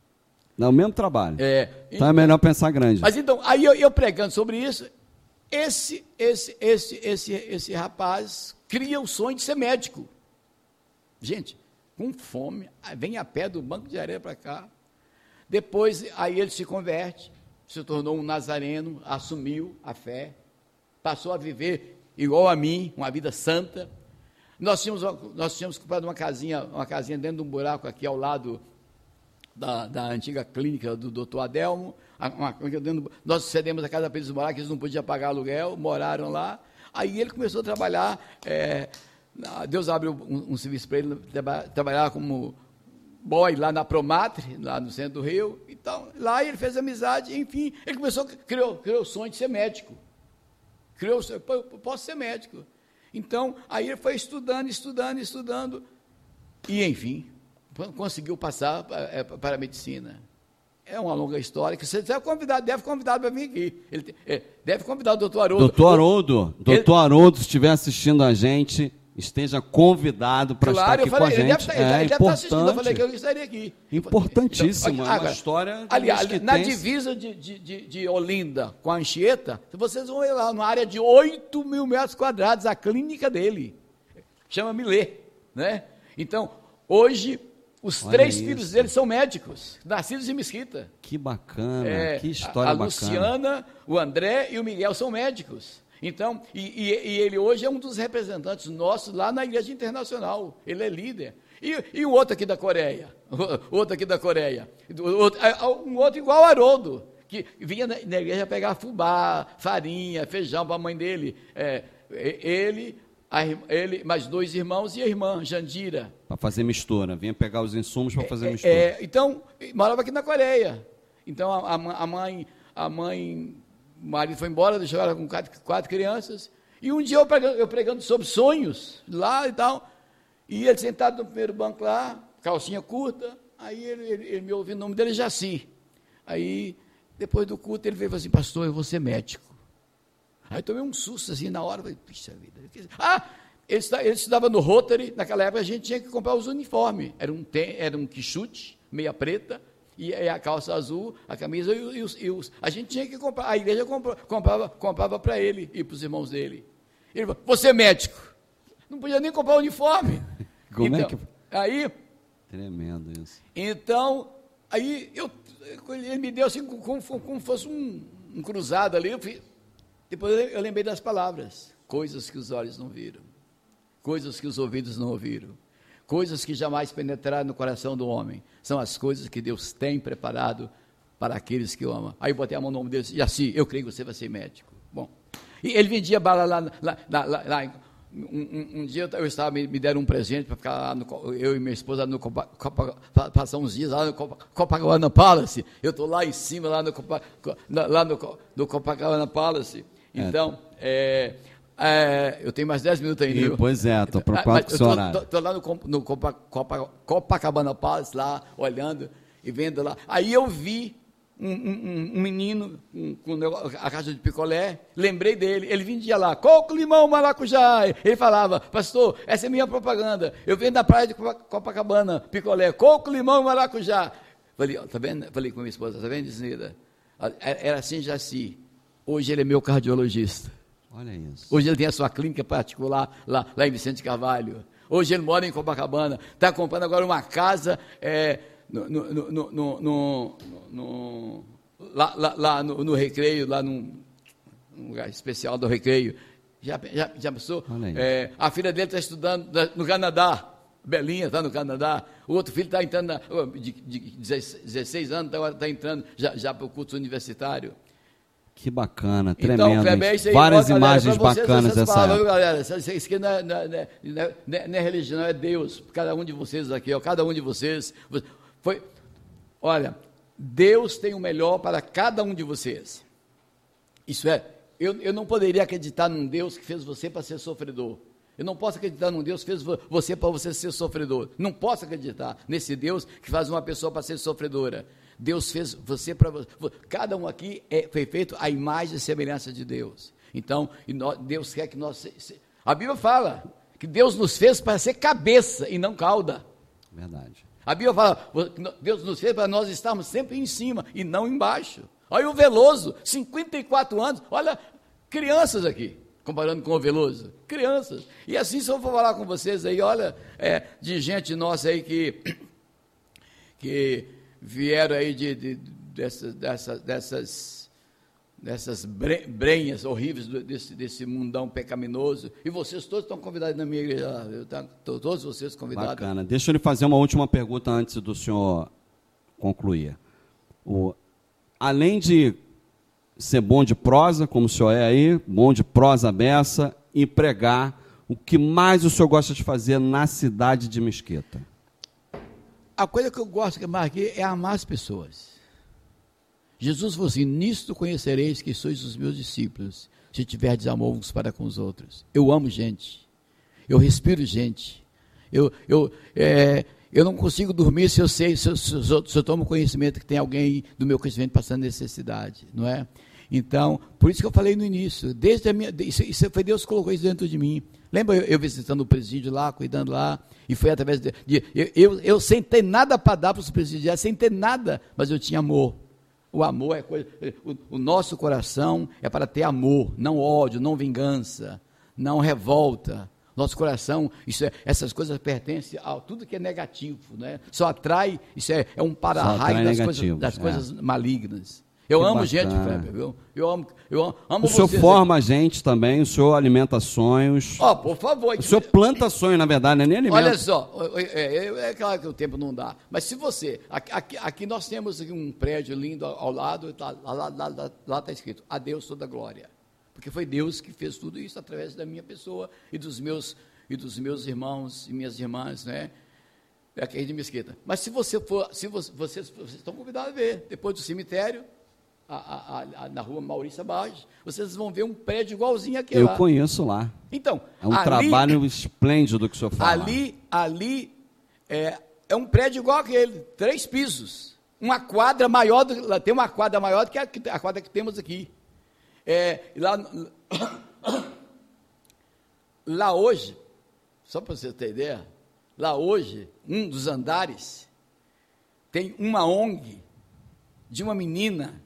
Dá o mesmo trabalho. É, então é melhor pensar grande. Mas então, aí eu, eu pregando sobre isso, esse, esse, esse, esse, esse rapaz cria o sonho de ser médico. Gente, com fome, vem a pé do banco de areia para cá. Depois, aí ele se converte, se tornou um nazareno, assumiu a fé, passou a viver igual a mim, uma vida santa. Nós tínhamos, nós tínhamos comprado uma casinha, uma casinha dentro de um buraco aqui ao lado da, da antiga clínica do doutor Adelmo. Uma, uma, nós cedemos a casa para eles morar, que eles não podiam pagar aluguel, moraram lá. Aí ele começou a trabalhar, é, Deus abriu um, um serviço para ele traba, trabalhar como boy lá na Promatre, lá no centro do Rio. Então, lá ele fez amizade, enfim, ele começou, criou, criou o sonho de ser médico. Criou, eu posso ser médico. Então, aí ele foi estudando, estudando, estudando, e enfim, conseguiu passar para, é, para a medicina. É uma longa história que você deve convidar, deve convidar para vir aqui. Ele é, deve convidar o doutor Haroldo. Doutor Haroldo, doutor Haroldo, se estiver assistindo a gente, esteja convidado para claro, estar aqui falei, com a gente. Ele deve, é ele importante. Estar eu falei que eu estaria aqui. Importantíssimo, então, é uma história... Aliás, na divisa de, de, de, Olinda com a Anchieta, vocês vão ver lá, numa área de 8 mil metros quadrados, a clínica dele. Chama Milê, né? Então, hoje os Olha três isso. filhos dele são médicos, nascidos em Mesquita. Que bacana, é, que história a, a bacana. Luciana, o André e o Miguel são médicos. Então, e, e, e, ele hoje é um dos representantes nossos lá na Igreja Internacional. Ele é líder. E, e o outro aqui da Coreia, o outro aqui da Coreia, um outro igual Haroldo, que vinha na, na igreja pegar fubá, farinha, feijão para a mãe dele. É, ele, a, ele, mais dois irmãos e a irmã, Jandira. Para fazer mistura, vinha pegar os insumos para fazer é, mistura. É, então, morava aqui na Coreia. Então, a, a, mãe, a mãe o marido foi embora, deixou ela com quatro, quatro crianças. E um dia eu pregando, eu pregando sobre sonhos lá e tal. E ele sentado no primeiro banco lá, calcinha curta. Aí ele, ele, ele me ouviu o nome dele, Jaci. Aí, depois do culto, ele veio e falou assim: Pastor, eu vou ser médico. Aí tomei um susto assim na hora. Falei, Puxa vida. Ah, ele, ele estudava no Rotary. Naquela época a gente tinha que comprar os uniformes. Era um, era um quichute, meia preta e, a calça azul, a camisa e, os, e os, a gente tinha que comprar, a igreja comprava, comprava, comprava para ele e para os irmãos dele. Ele falou, você é médico, não podia nem comprar o uniforme. [laughs] Como é então, é que... Aí... Tremendo isso. Então, aí eu, ele me deu assim, como, como fosse um, um cruzado ali, eu depois eu lembrei das palavras, coisas que os olhos não viram, coisas que os ouvidos não ouviram, coisas que jamais penetraram no coração do homem, são as coisas que Deus tem preparado para aqueles que o amam. Aí eu botei a mão no ombro dele e assim, eu creio que você vai ser médico. Bom, e ele vendia bala lá, lá, lá, lá, um, um, um, dia eu estava, me, me deram um presente para ficar lá, no, eu e minha esposa, no Copa, Copa, passar uns dias lá no Copa, Copacabana Palace. Eu estou lá em cima, lá no, Copa, lá no, no Copacabana Palace. É. Então, é. É, eu tenho mais 10 minutos ainda. E, pois é, estou preocupado com o seu horário. Estou lá no, no Copa, Copa, Copacabana Palace, lá, olhando e vendo lá. Aí eu vi um, um, um menino com a caixa de picolé, lembrei dele, ele vendia lá, coco, limão, maracujá. Ele falava, pastor, essa é minha propaganda. Eu venho da praia de Copacabana, picolé, coco, limão, maracujá. Falei, tá vendo? Falei com minha esposa, tá vendo, Disneyda? Era assim já assim. Hoje ele é meu cardiologista. Olha isso. Hoje ele tem a sua clínica particular lá, lá em Vicente Carvalho. Hoje ele mora em Copacabana. Está comprando agora uma casa é, no, no, no, no, lá, lá, lá no, Recreio, lá num, num lugar especial do Recreio. Já, já, já pensou? É, a filha dele está estudando no Canadá. Belinha está no Canadá. O outro filho está entrando, de, de 16 anos, está tá entrando já, já para o curso universitário. Que bacana, então, tremendo. Então, Kleber, isso aí, Várias ó, imagens vocês, bacanas dessa palavras, época. galera, isso aqui não é, não, é, não, é, não é, religião, é Deus. Cada um de vocês aqui, ó, cada um de vocês. Foi, olha, Deus tem o melhor para cada um de vocês. Isso é, eu, eu não poderia acreditar num Deus que fez você para ser sofredor. Eu não posso acreditar num Deus que fez você para você ser sofredor. Não posso acreditar nesse Deus que faz uma pessoa para ser sofredora. Deus fez você para você. Cada um aqui é, foi feito à imagem e semelhança de Deus. Então, Deus quer que nós. A Bíblia fala que Deus nos fez para ser cabeça e não cauda. Verdade. A Bíblia fala, Deus nos fez para nós estarmos sempre em cima e não embaixo. Olha o Veloso, 54 anos, olha, crianças aqui, comparando com o Veloso, crianças. E assim, se eu for falar com vocês aí, olha, é, de gente nossa aí que, [coughs] que vieram aí de, de, dessas, dessas, dessas, dessas brenhas horríveis desse, desse mundão pecaminoso. E vocês todos estão convidados na minha igreja. Eu, todos vocês convidados. Bacana. Deixa eu lhe fazer uma última pergunta antes do senhor concluir. O, além de ser bom de prosa, como o senhor é aí, bom de prosa beça, e pregar, o que mais o senhor gosta de fazer na cidade de Mesquita? A coisa que eu gosto que aqui é amar as pessoas. Jesus falou assim: Nisto conhecereis que sois os meus discípulos, se tiverdes amor uns para com os outros. Eu amo gente, eu respiro gente, eu, eu, é, eu não consigo dormir se eu sei, se eu, se, eu, se eu tomo conhecimento que tem alguém do meu conhecimento passando necessidade, não é? Então, por isso que eu falei no início, desde a minha, isso, isso foi Deus que colocou isso dentro de mim. Lembra eu, eu, visitando o presídio lá, cuidando lá, e foi através de. de eu, eu, eu, sem ter nada para dar para os presidiários, sem ter nada, mas eu tinha amor. O amor é coisa. O, o nosso coração é para ter amor, não ódio, não vingança, não revolta. Nosso coração, isso é, essas coisas pertencem a tudo que é negativo, né? Só atrai, isso é, é um para-raio das, coisas, das é. coisas malignas. Eu que amo bacana. gente, Kleber, viu? Eu amo, eu amo O senhor forma a gente também, o senhor alimenta sonhos. Ó, oh, por favor. O senhor planta sonhos, na verdade, não é nem alimenta. Olha só, é, é, é, claro que o tempo não dá, mas se você, aqui, aqui nós temos um prédio lindo ao lado, lá está lá, lá, lá tá escrito, a Deus toda glória. Porque foi Deus que fez tudo isso através da minha pessoa e dos meus, e dos meus irmãos e minhas irmãs, né? É aqui de Mesquita. Mas se você for, se você, vocês, vocês estão convidados a ver, depois do cemitério, a, a, na rua Maurício Barros, vocês vão ver um prédio igualzinho aquele Eu lá. conheço lá. Então, É um ali, trabalho esplêndido que o senhor fala. ali, ali é, é um prédio igual aquele, três pisos. Uma quadra maior, do, tem uma quadra maior do que a, a quadra que temos aqui. É, lá, [coughs] lá hoje, só para você ter ideia, lá hoje, um dos andares tem uma ONG de uma menina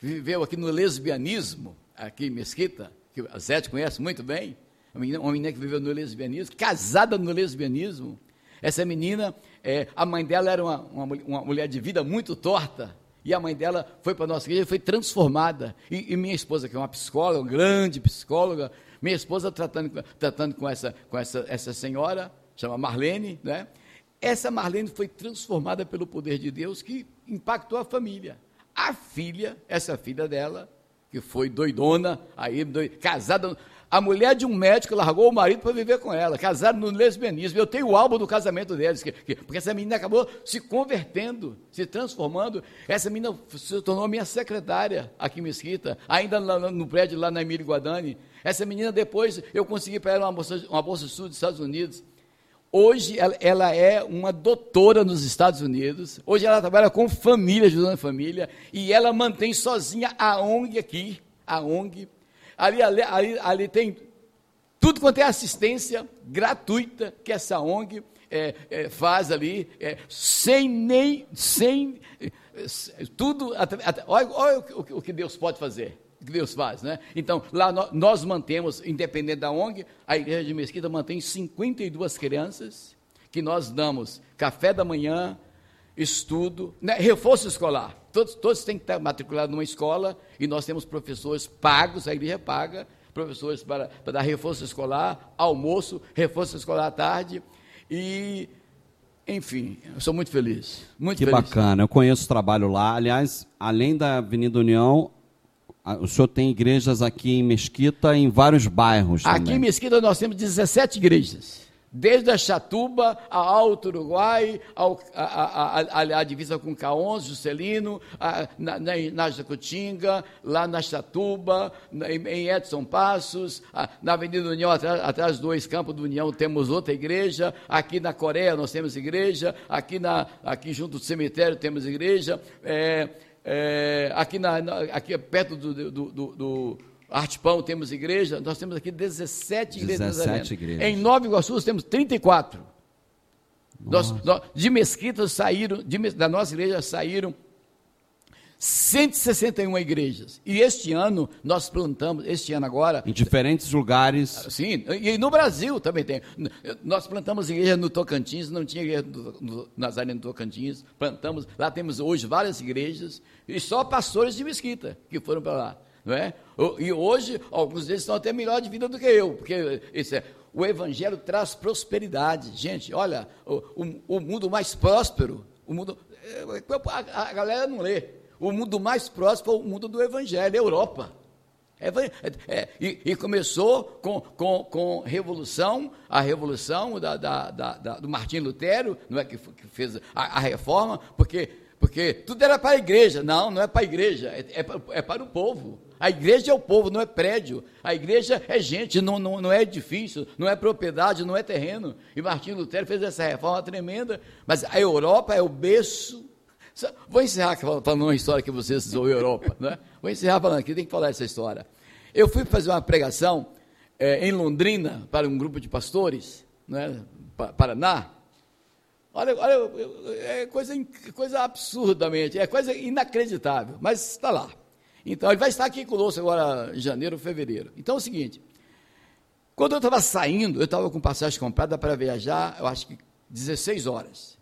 viveu aqui no lesbianismo, aqui em Mesquita, que a Zete conhece muito bem, uma menina, uma menina que viveu no lesbianismo, casada no lesbianismo. Essa menina, é, a mãe dela era uma, uma, uma mulher de vida muito torta, e a mãe dela foi para a nossa igreja e foi transformada. E, e minha esposa, que é uma psicóloga, uma grande psicóloga, minha esposa tratando, tratando com, essa, com essa, essa senhora, chama Marlene, né? Essa Marlene foi transformada pelo poder de Deus que impactou a família. A filha, essa filha dela, que foi doidona, aí doi- casada, a mulher de um médico largou o marido para viver com ela, casada no lesbianismo. Eu tenho o álbum do casamento deles, que- que- porque essa menina acabou se convertendo, se transformando. Essa menina se tornou minha secretária aqui em Mesquita, ainda lá no prédio lá na Emílio Guadani. Essa menina depois eu consegui para ela uma bolsa, uma bolsa sul dos Estados Unidos. Hoje ela, é uma doutora nos Estados Unidos. Hoje ela trabalha com família, ajudando a família. E ela mantém sozinha a ONG aqui. A ONG. Ali, ali, ali, ali tem tudo quanto é assistência gratuita que essa ONG é, é, faz ali, é, sem nem, sem, é, tudo, olha, olha o, o que- Deus pode fazer, que Deus faz, né? Então, lá nó- nós mantemos, independente da ONG, a Igreja de Mesquita mantém 52 crianças, que nós damos café da manhã, estudo, né, reforço escolar. Todos, todos têm que estar matriculados numa escola e nós temos professores pagos, a igreja paga, professores para, para dar reforço escolar, almoço, reforço escolar à tarde e, enfim, eu sou muito feliz, muito Que feliz. bacana, eu conheço o trabalho lá. Aliás, além da Avenida União, o senhor tem igrejas aqui em Mesquita em vários bairros Aqui também. em Mesquita nós temos 17 igrejas. Desde a Chatuba, a Alto Uruguai, ao, a, a, a, a divisa com Caons, Juscelino, a, na, na, na Jacutinga, lá na Chatuba, na, em, Edson Passos, a, na Avenida União, atrás, atrás dos dois campos do União, temos outra igreja. Aqui na Coreia nós temos igreja. Aqui, na, aqui junto do cemitério temos igreja. É, é, aqui, na, na- aqui perto do, do, do, do Artipão temos igreja, nós temos aqui 17 igrejas. 17 Nazareno. igrejas. Em Nova Iguaçu temos 34. Nós, nós- de Mesquita saíram, de da nossa igreja saíram 161 igrejas. E este ano nós plantamos, este ano agora, Em diferentes lugares. Sim, e no Brasil também tem. Nós plantamos igreja no Tocantins, não tinha igreja no, no no Tocantins, plantamos, lá temos hoje várias igrejas, e só pastores de mesquita que foram para lá. Não é? E hoje, alguns deles estão até melhor de vida do que eu, porque isso é, o Evangelho traz prosperidade. Gente, olha, o, o- o mundo mais próspero, o mundo. é, A, a galera não lê. O mundo mais próspero é o mundo do Evangelho, a Europa. É, é, é, e, e começou com, com, com revolução, a revolução da, da, da- da- do Martim Lutero, não é que, que fez a, a reforma, porque, porque tudo era para a igreja. Não, não é para a igreja, é, é, é para o povo. A igreja é o povo, não é prédio. A igreja é gente, não, não, não é edifício, não é propriedade, não é terreno. E Martim Lutero fez essa reforma tremenda, mas a Europa é o berço Vou encerrar falando uma história que vocês a Europa. Né? Vou encerrar falando aqui, tem que falar essa história. Eu fui fazer uma pregação eh, em Londrina para um grupo de pastores, né, Pa- Paraná. Olha, olha é coisa, coisa absurdamente, é coisa inacreditável, mas está lá. Então, ele vai estar aqui conosco agora em janeiro, fevereiro. Então é o seguinte: quando eu estava saindo, eu estava com passagem comprada para viajar, eu acho que 16 horas.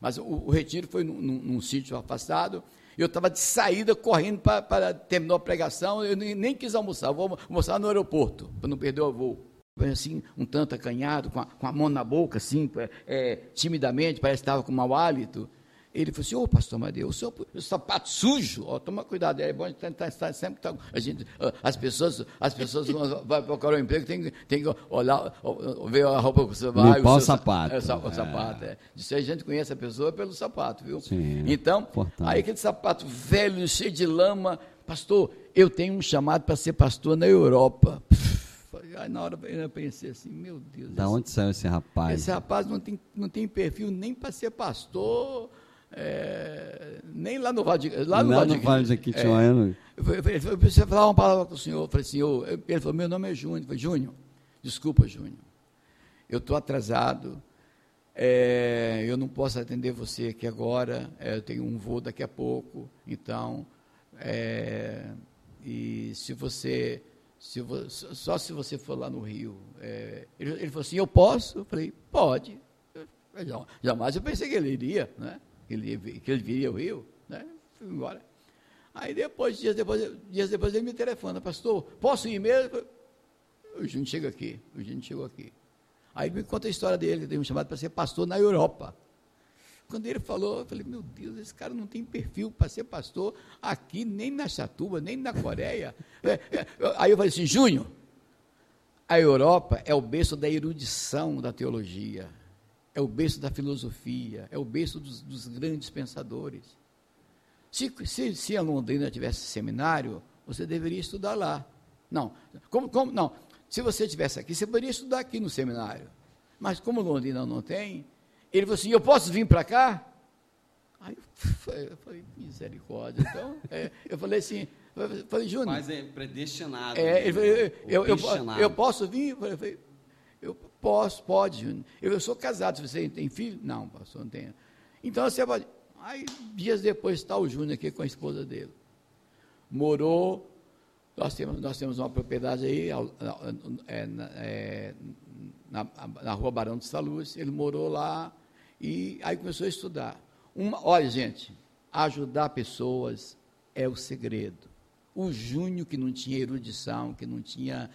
Mas o, o retiro foi num, num- num sítio afastado. Eu estava de saída, correndo para, terminar a pregação. Eu nem, nem quis almoçar. Vou almoçar no aeroporto, para não perder o voo. Assim, um tanto acanhado, com a, com a mão na boca, assim, é, é, timidamente, parece que estava com mau hálito. Ele falou assim, ô pastor Madeu, o seu o sapato sujo, ó, toma cuidado, é bom a gente tentar estar sempre, tá- a gente, as pessoas, as pessoas vão vai procurar um emprego, tem, que- tem que olhar, ver a roupa que você vai. Limpar o seu sa- sapato, É, o, é. sapato, é. Isso aí a gente conhece a pessoa pelo sapato, viu? Sim, então, importante. aí aquele sapato velho, cheio de lama, pastor, eu tenho um chamado para ser pastor na Europa. Aí na hora eu pensei assim, meu Deus. Da esse, onde saiu esse rapaz? Esse rapaz não tem, não tem perfil nem para ser pastor, é, nem lá no Vale de lá no, Vale de Quitionha. É, eu preciso falar uma palavra com o senhor. Eu falei, senhor, ele falou, meu nome é Júnior. Eu falei, Júnior, desculpa, Júnior. Eu estou atrasado. É, eu não posso atender você aqui agora. É, eu tenho um voo daqui a pouco. Então, é, e se você, se só se você for lá no Rio. É, ele, ele, falou assim, eu posso? Eu falei, pode. Eu, jamais eu pensei que ele iria, né? Que ele, que ele viria ao Rio, né? Fui embora. Aí depois, dias depois, dias depois ele me telefona, pastor, posso ir mesmo? O Júnior chega aqui, o Júnior chegou aqui. Aí me conta a história dele, ele tem um chamado para ser pastor na Europa. Quando ele falou, eu falei, meu Deus, esse cara não tem perfil para ser pastor aqui, nem na Chatuba, nem na Coreia. [laughs] É, é, aí eu falei assim, Júnior, a Europa é o berço da erudição da teologia, é o berço da filosofia, é o berço dos, dos grandes pensadores. Se, se, se a Londrina tivesse seminário, você deveria estudar lá. Não, como, como, não, se você estivesse aqui, você poderia estudar aqui no seminário. Mas como Londrina não tem, ele falou assim: Eu posso vir para cá? Aí eu falei: Misericórdia. Então, é, eu falei assim: eu falei, Júnior. Mas é predestinado. É, ele falou, eu, eu, eu, eu, posso vir? Eu falei: posso, pode. Eu, eu sou casado, você tem filho? Não, pastor, não tenho. Então você pode. Aí, dias depois, está o Júnior aqui com a esposa dele. Morou. Nós temos, nós temos uma propriedade aí, é, é, na, na rua Barão de Saluz. Ele morou lá e aí começou a estudar. Uma, olha, gente, ajudar pessoas é o segredo. O Júnior, que não tinha erudição, que não tinha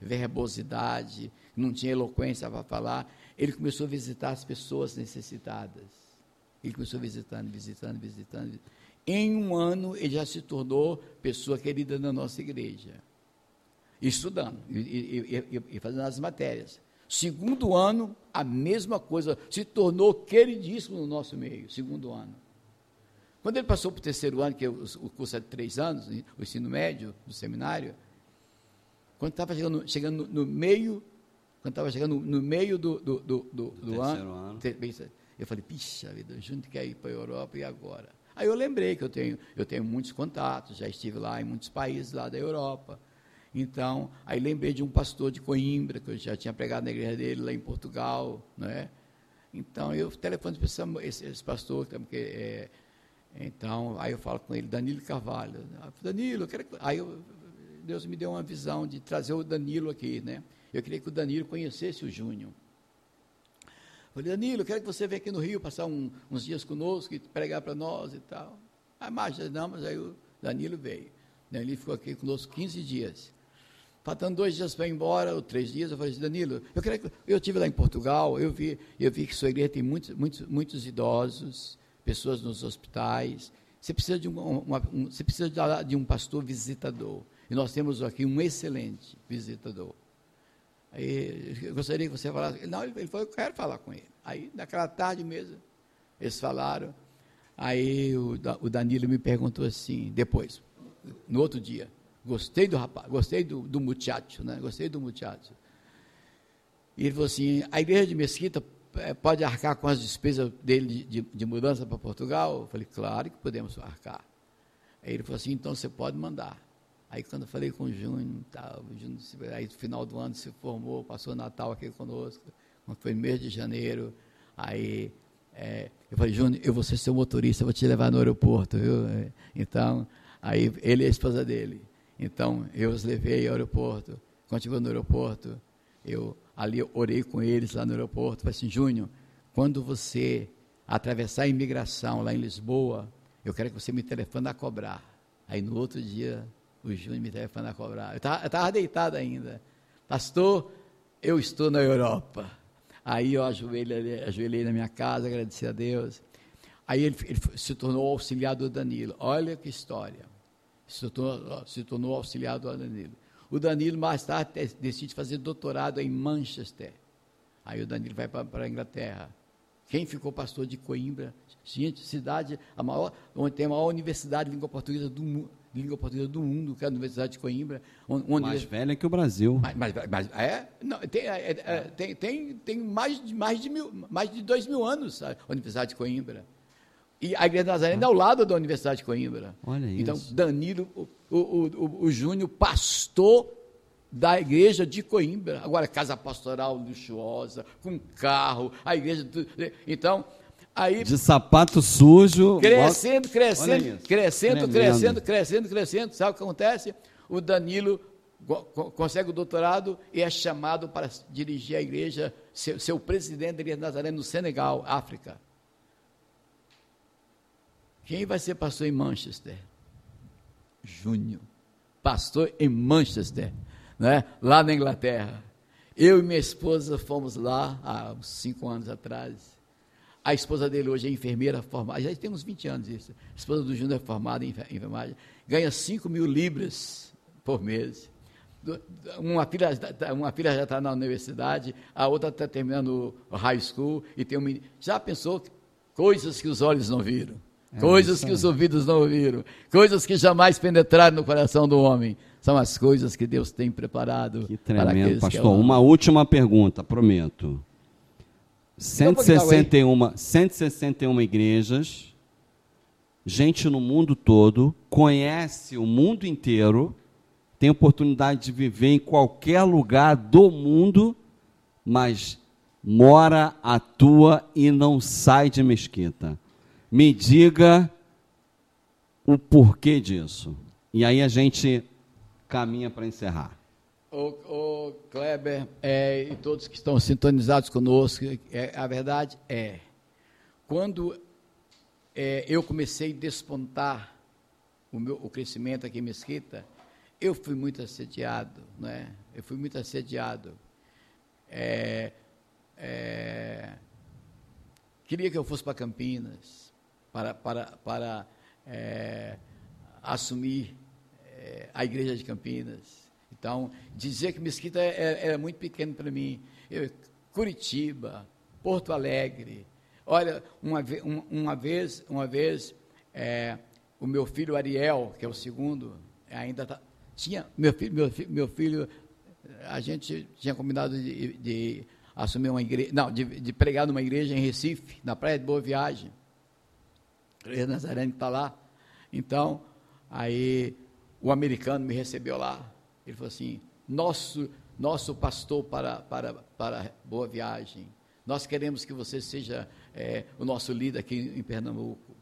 verbosidade, não tinha eloquência para falar, ele começou a visitar as pessoas necessitadas. Ele começou visitando, visitando, visitando. Em um ano, ele já se tornou pessoa querida na nossa igreja. Estudando e, e, e, e fazendo as matérias. Segundo ano, a mesma coisa, se tornou queridíssimo no nosso meio, segundo ano. Quando ele passou para o terceiro ano, que é o, curso é de três anos, o ensino médio do seminário, quando estava chegando, chegando no, meio, quando estava chegando no meio do, do, do, do, do ano, ano. eu falei, pixa vida, a gente quer ir para a Europa e agora? Aí eu lembrei que eu tenho, eu tenho muitos contatos, já estive lá em muitos países lá da Europa. Então, aí lembrei de um pastor de Coimbra, que eu já tinha pregado na igreja dele lá em Portugal, né? Então, eu telefono para esse, esse, pastor, porque, é, então, aí eu falo com ele, Danilo Carvalho. Danilo, eu quero aí eu, Deus me deu uma visão de trazer o Danilo aqui, né? Eu queria que o Danilo conhecesse o Júnior. Falei, Danilo, quero que você venha aqui no Rio passar um, uns dias conosco e pregar para nós e tal. Aí, mas não, mas aí o Danilo veio. Danilo ficou aqui conosco 15 dias. Faltando dois dias para ir embora, ou três dias, eu falei assim, Danilo, eu queria que eu estive lá em Portugal, eu vi, eu vi que sua igreja tem muitos, muitos, muitos idosos, pessoas nos hospitais. Você precisa de um, uma, um, você precisa de um pastor visitador. E nós temos aqui um excelente visitador. Aí, eu gostaria que você falasse. Não, ele, falou, eu quero falar com ele. Aí, naquela tarde mesmo, eles falaram. Aí o, o Danilo me perguntou assim, depois, no outro dia, Gostei do rapaz, gostei do, do muchacho, né? Gostei do muchacho. E ele falou assim: a igreja de Mesquita é, pode arcar com as despesas dele de, de mudança para Portugal? Eu falei: claro que podemos arcar. Aí ele falou assim: então você pode mandar. Aí quando eu falei com o Júnior, o Júnior aí no final do ano se formou, passou o Natal aqui conosco, foi no mês de janeiro. Aí é, eu falei, Júnior, eu vou ser seu motorista, vou te levar no aeroporto, viu? Então, aí ele e a esposa dele. Então, eu os levei ao aeroporto. Quando chegou no aeroporto, eu ali orei com eles lá no aeroporto. Falei assim, Júnior, quando você atravessar a imigração lá em Lisboa, eu quero que você me telefone a cobrar. Aí no outro dia, o Júnior me telefone a cobrar. Eu estava deitado ainda. Pastor, eu estou na Europa. Aí eu ajoelhei, ajoelhei na minha casa, agradeci a Deus. Aí ele, ele se tornou auxiliar do Danilo. Olha que história se tornou, se tornou auxiliar do Danilo. O Danilo, mais tarde, decide fazer doutorado em Manchester. Aí o Danilo vai para a Inglaterra. Quem ficou pastor de Coimbra? Gente, cidade, a maior, onde tem a maior universidade de língua portuguesa do mundo. De língua portuguesa do mundo, que é a Universidade de Coimbra. Onde mais velha que o Brasil. Mas, mas, mas é, não, tem, é, é, tem, tem, tem, mais, de, mais, de mil, mais de dois mil anos a Universidade de Coimbra. E a Igreja Nazarena é ao lado da Universidade de Coimbra. Olha então, isso. Danilo, o, o, o, o Júnior, pastor da igreja de Coimbra. Agora, casa pastoral luxuosa, com carro, a igreja. Então, aí. De sapato sujo. Crescendo, crescendo, crescendo, crescendo, crescendo, crescendo. Sabe o que acontece? O Danilo consegue o doutorado e é chamado para dirigir a igreja, ser, ser o presidente da igreja Nazaré no Senegal, África. Quem vai ser pastor em Manchester? Júnior. Pastor em Manchester, né? lá na Inglaterra. Eu e minha esposa fomos lá há uns cinco anos atrás. A esposa dele hoje é enfermeira formada, já temos 20 anos isso. A esposa do Júnior é formada em enfermagem, ganha 5 mil libras por mês. Uma filha, uma filha já está na universidade, a outra está terminando o high school e tem um Já pensou coisas que os olhos não viram? É coisas que os ouvidos não ouviram, coisas que jamais penetraram no coração do homem, são as coisas que Deus tem preparado que tremendo, para pastor. Que Uma última pergunta, prometo. 161, 161 igrejas, gente no mundo todo, conhece o mundo inteiro, tem oportunidade de viver em qualquer lugar do mundo, mas mora, atua e não sai de mesquita me diga o porquê disso. E aí a gente caminha para encerrar. O, o Kleber é, e todos que estão sintonizados conosco, é, a verdade é, quando é, eu comecei a despontar o, meu, o crescimento aqui em Mesquita, eu fui muito assediado, né? Eu fui muito assediado. É, é, queria que eu fosse para Campinas, para, para, para é, assumir é, a igreja de Campinas. Então, dizer que Mesquita era, é, era muito pequeno para mim. Eu, Curitiba, Porto Alegre. Olha, uma, uma vez, uma vez é, o meu filho Ariel, que é o segundo, ainda tá, tinha meu filho, meu, meu filho, a gente tinha combinado de, de assumir uma igreja, não, de, de pregar numa igreja em Recife, na Praia de Boa Viagem. Igreja Nazarene está lá. Então, aí o americano me recebeu lá. Ele falou assim: nosso, nosso pastor para, para, para Boa Viagem. Nós queremos que você seja é, o nosso líder aqui em Pernambuco.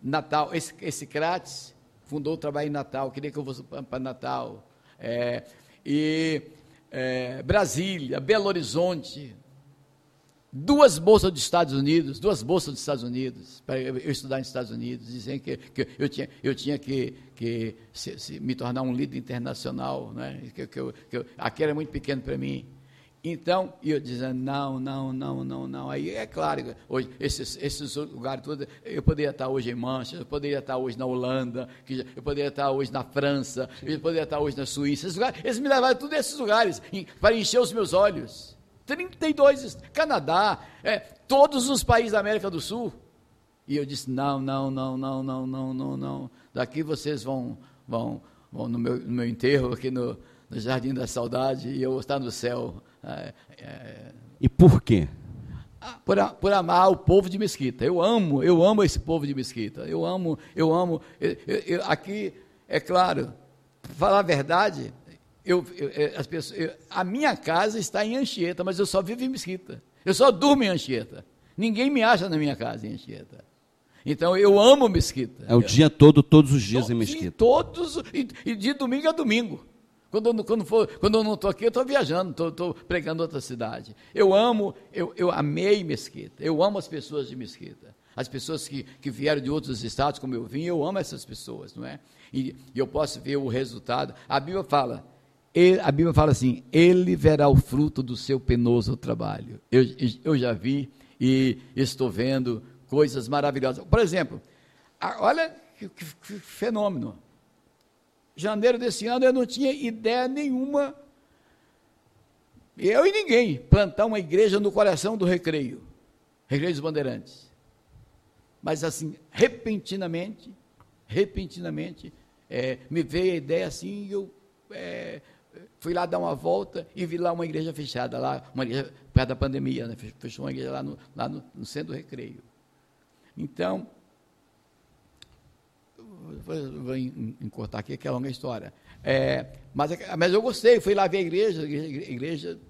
Natal, esse, esse Crates fundou o trabalho em Natal, queria que eu fosse para Natal. É, e é, Brasília, Belo Horizonte, duas bolsas dos Estados Unidos, duas bolsas dos Estados Unidos, para eu, estudar nos Estados Unidos, dizendo que, que eu tinha, eu tinha que, que se, se, me tornar um líder internacional, né? que, que, eu, que eu, aqui era muito pequeno para mim. Então, eu dizendo, não, não, não, não, não. Aí é claro, hoje, esses, esses lugares todos, eu poderia estar hoje em Manchester, eu poderia estar hoje na Holanda, eu poderia estar hoje na França, eu poderia estar hoje na Suíça. Esses lugares, eles me levaram a todos esses lugares para encher os meus olhos. 32, Canadá, é, todos os países da América do Sul. E eu disse: não, não, não, não, não, não, não, não. Daqui vocês vão, vão, vão no, meu, no meu enterro, aqui no, no Jardim da Saudade, e eu vou estar no céu. É, é, e por quê? Ah, por, por, amar o povo de Mesquita. Eu amo, eu amo esse povo de Mesquita. Eu amo, eu amo. Eu, eu, aqui, é claro, falar a verdade, eu, eu, é, as pessoas, eu, a minha casa está em Anchieta, mas eu só vivo em Mesquita. Eu só durmo em Anchieta. Ninguém me acha na minha casa em Anchieta. Então eu amo Mesquita. É o dia todo, todos os dias em Mesquita. Todos, e, e, de domingo a domingo. Quando, quando, for, quando eu não estou aqui, eu estou viajando, estou pregando outra cidade. Eu amo, eu, eu amei Mesquita. Eu amo as pessoas de Mesquita. As pessoas que, que vieram de outros estados, como eu vim, eu amo essas pessoas, não é? E, e eu posso ver o resultado. A Bíblia fala, ele, a Bíblia fala assim: ele verá o fruto do seu penoso trabalho. Eu, eu já vi e estou vendo coisas maravilhosas. Por exemplo, olha que, que, que fenômeno. Janeiro desse ano eu não tinha ideia nenhuma, eu e ninguém, plantar uma igreja no coração do recreio, Recreio dos Bandeirantes. Mas assim, repentinamente, repentinamente, é, me veio a ideia assim, eu é, fui lá dar uma volta e vi lá uma igreja fechada, lá, uma igreja perto da pandemia, né? fechou uma igreja lá no, lá no, no centro do recreio. Então, vou, encurtar aqui, que é longa história. É, mas, mas eu gostei, fui lá ver a igreja, igreja, igreja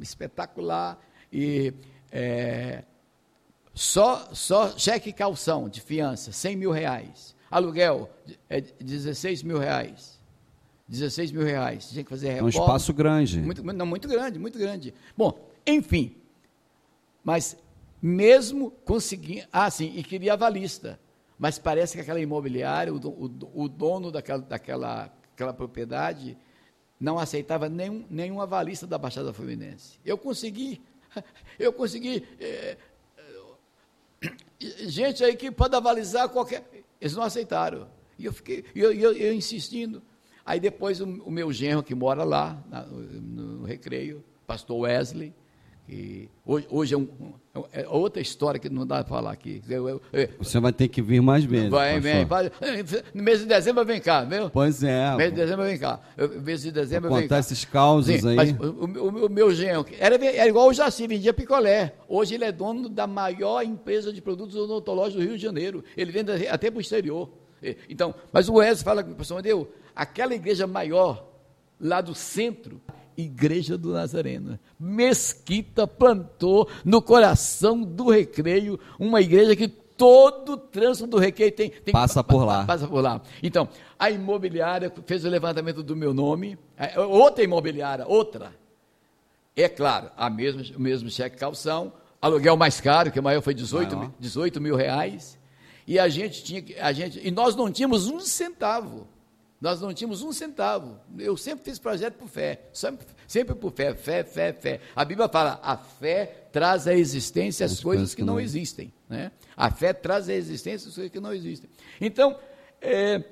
espetacular, e é, só, só cheque calção de fiança, 100 mil reais. Aluguel, é 16 mil reais. 16 mil reais. Tinha que fazer reforma. É um espaço grande. Muito, não, muito grande, muito grande. Bom, enfim. Mas mesmo conseguindo. Ah, sim, e queria avalista. Mas parece que aquela imobiliária, o, o, o dono daquela, daquela aquela propriedade, não aceitava nenhum, nenhum avalista da Baixada Fluminense. Eu consegui, [laughs] eu consegui. É, gente aí que pode avalizar qualquer. Eles não aceitaram. E eu fiquei, eu, eu, eu insistindo. Aí depois o, o, meu genro que mora lá, na, no, no recreio, pastor Wesley, e hoje, hoje é, um, é, outra história que não dá para falar aqui. Eu, eu, eu, Você vai ter que vir mais vezes. Vai, vem. No mês de dezembro vem cá, viu? Pois é. No mês de dezembro vem cá. No mês de dezembro vem cá. esses causos Sim, aí. Mas o, o, o, meu genro era, era igual o Jaci, vendia picolé. Hoje ele é dono da maior empresa de produtos odontológicos do Rio de Janeiro. Ele vende até para o exterior. Então, mas o Wesley fala, pastor Deus, aquela igreja maior lá do centro Igreja do Nazareno. Mesquita plantou no coração do recreio uma igreja que todo o trânsito do recreio tem, tem passa por lá. Passa por lá. Então, a imobiliária fez o levantamento do meu nome, é, outra imobiliária, outra. É claro, a mesma, o mesmo cheque calção, aluguel mais caro, que o maior foi 18, maior. 18 mil reais. E a gente tinha a gente, e nós não tínhamos um centavo. Nós não tínhamos um centavo. Eu sempre fiz projeto por fé. Sempre, sempre por fé. Fé, fé, fé. A Bíblia fala: a fé traz à existência as, as coisas que não, não existem. Né? A fé traz à existência as coisas que não existem. Então, é,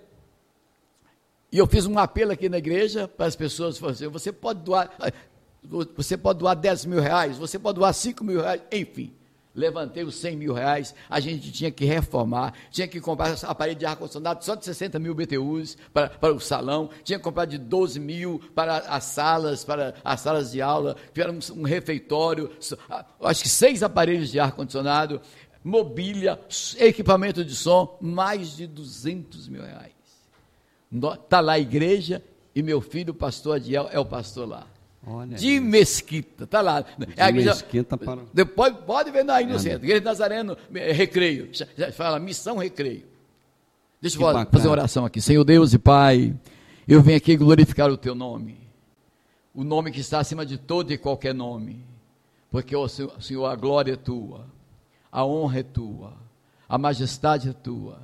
e eu fiz um apelo aqui na igreja para as pessoas: assim, você pode doar. Você pode doar 10 mil reais, você pode doar 5 mil reais, enfim levantei os 100 mil reais, a gente tinha que reformar, tinha que comprar aparelho de ar-condicionado só de 60 mil BTUs para, para o salão, tinha que comprar de 12 mil para as salas, para as salas de aula, tivemos um refeitório, acho que seis aparelhos de ar-condicionado, mobília, equipamento de som, mais de 200 mil reais. Está lá a igreja e meu filho, o pastor Adiel, é o pastor lá. Olha de Mesquita, tá lá. De é Mesquita para... Depois, pode ver aí no é, centro, Igreja Nazareno, Recreio, já, já, fala Missão Recreio. Deixa eu fazer, fazer uma oração aqui. Senhor Deus e Pai, eu venho aqui glorificar o Teu nome, o nome que está acima de todo e qualquer nome, porque, ó Senhor, a glória é Tua, a honra é Tua, a majestade é Tua,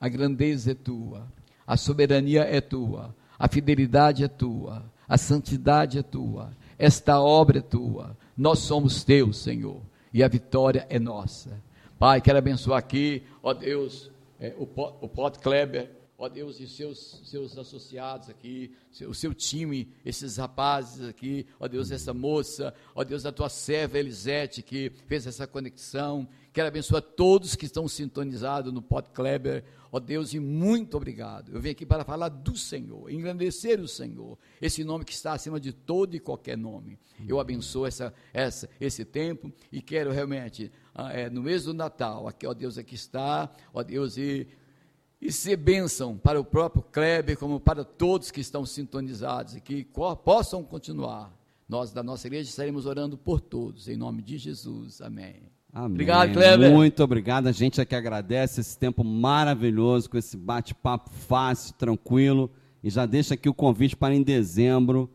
a grandeza é Tua, a soberania é Tua, a fidelidade é Tua, a santidade é tua, esta obra é tua, nós somos teus, Senhor, e a vitória é nossa. Pai, quero abençoar aqui, ó Deus, é, o, o Pot Kleber, ó Deus, e seus, seus associados aqui, o seu time, esses rapazes aqui, ó Deus, essa moça, ó Deus, a tua serva Elisete, que fez essa conexão, quero abençoar todos que estão sintonizados no Pot Kleber, Ó Deus, e muito obrigado. Eu venho aqui para falar do Senhor, engrandecer o Senhor, esse nome que está acima de todo e qualquer nome. Eu abençoo essa, essa, esse tempo e quero realmente, ah, é, no mês do Natal, aqui, ó Deus, aqui está, ó Deus, e, e ser bênção para o próprio Kleber, como para todos que estão sintonizados e que possam continuar. Nós, da nossa igreja, estaremos orando por todos, em nome de Jesus. Amém. Amém. Obrigado, Kleber. Muito obrigado. A gente é que agradece esse tempo maravilhoso, com esse bate-papo fácil, tranquilo. E já deixa aqui o convite para em dezembro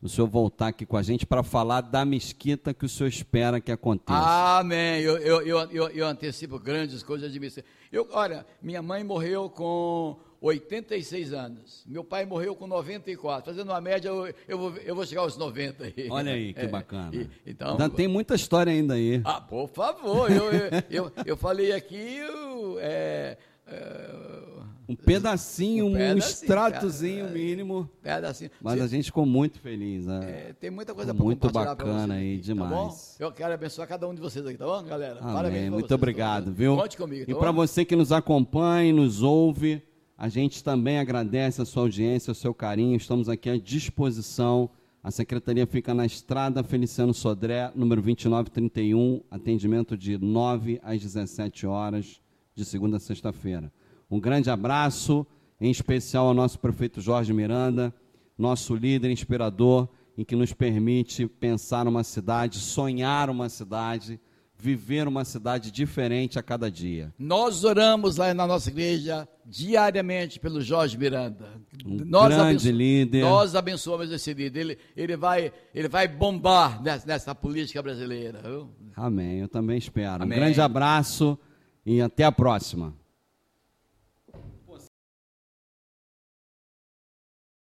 o senhor voltar aqui com a gente para falar da mesquita que o senhor espera que aconteça. Amém. Eu, eu, eu, eu, antecipo grandes coisas de mim. Eu, olha, minha mãe morreu com 86 anos. Meu pai morreu com 94. Fazendo uma média, eu, eu, vou, eu vou chegar aos 90 aí. Olha aí, que [laughs] é, bacana. E, então, ainda tem muita história ainda aí. Ah, por favor. Eu, eu, eu, eu falei aqui. é, é, um pedacinho, um, pedacinho, um extratozinho cara, mínimo. Pedacinho. Mas a gente ficou muito feliz. Né? É, tem muita coisa para Muito bacana aí, demais. Tá eu quero abençoar cada um de vocês aqui, tá bom, galera? Amém. Parabéns Muito vocês, obrigado, viu? Conte comigo. Tá e para você que nos acompanha, nos ouve, A gente também agradece a sua audiência, o seu carinho. Estamos aqui à disposição. A secretaria fica na Estrada Feliciano Sodré, número 2931, atendimento de 9 às 17 horas, de segunda a sexta-feira. Um grande abraço, em especial ao nosso prefeito Jorge Miranda, nosso líder inspirador, em que nos permite pensar uma cidade, sonhar uma cidade, viver uma cidade diferente a cada dia. Nós oramos lá na nossa igreja diariamente pelo Jorge Miranda. Um nós grande líder. Nós abençoamos esse líder. Ele, ele, vai, ele vai bombar nessa, nessa política brasileira. viu? Amém, eu também espero. Amém. Um grande abraço e até a próxima.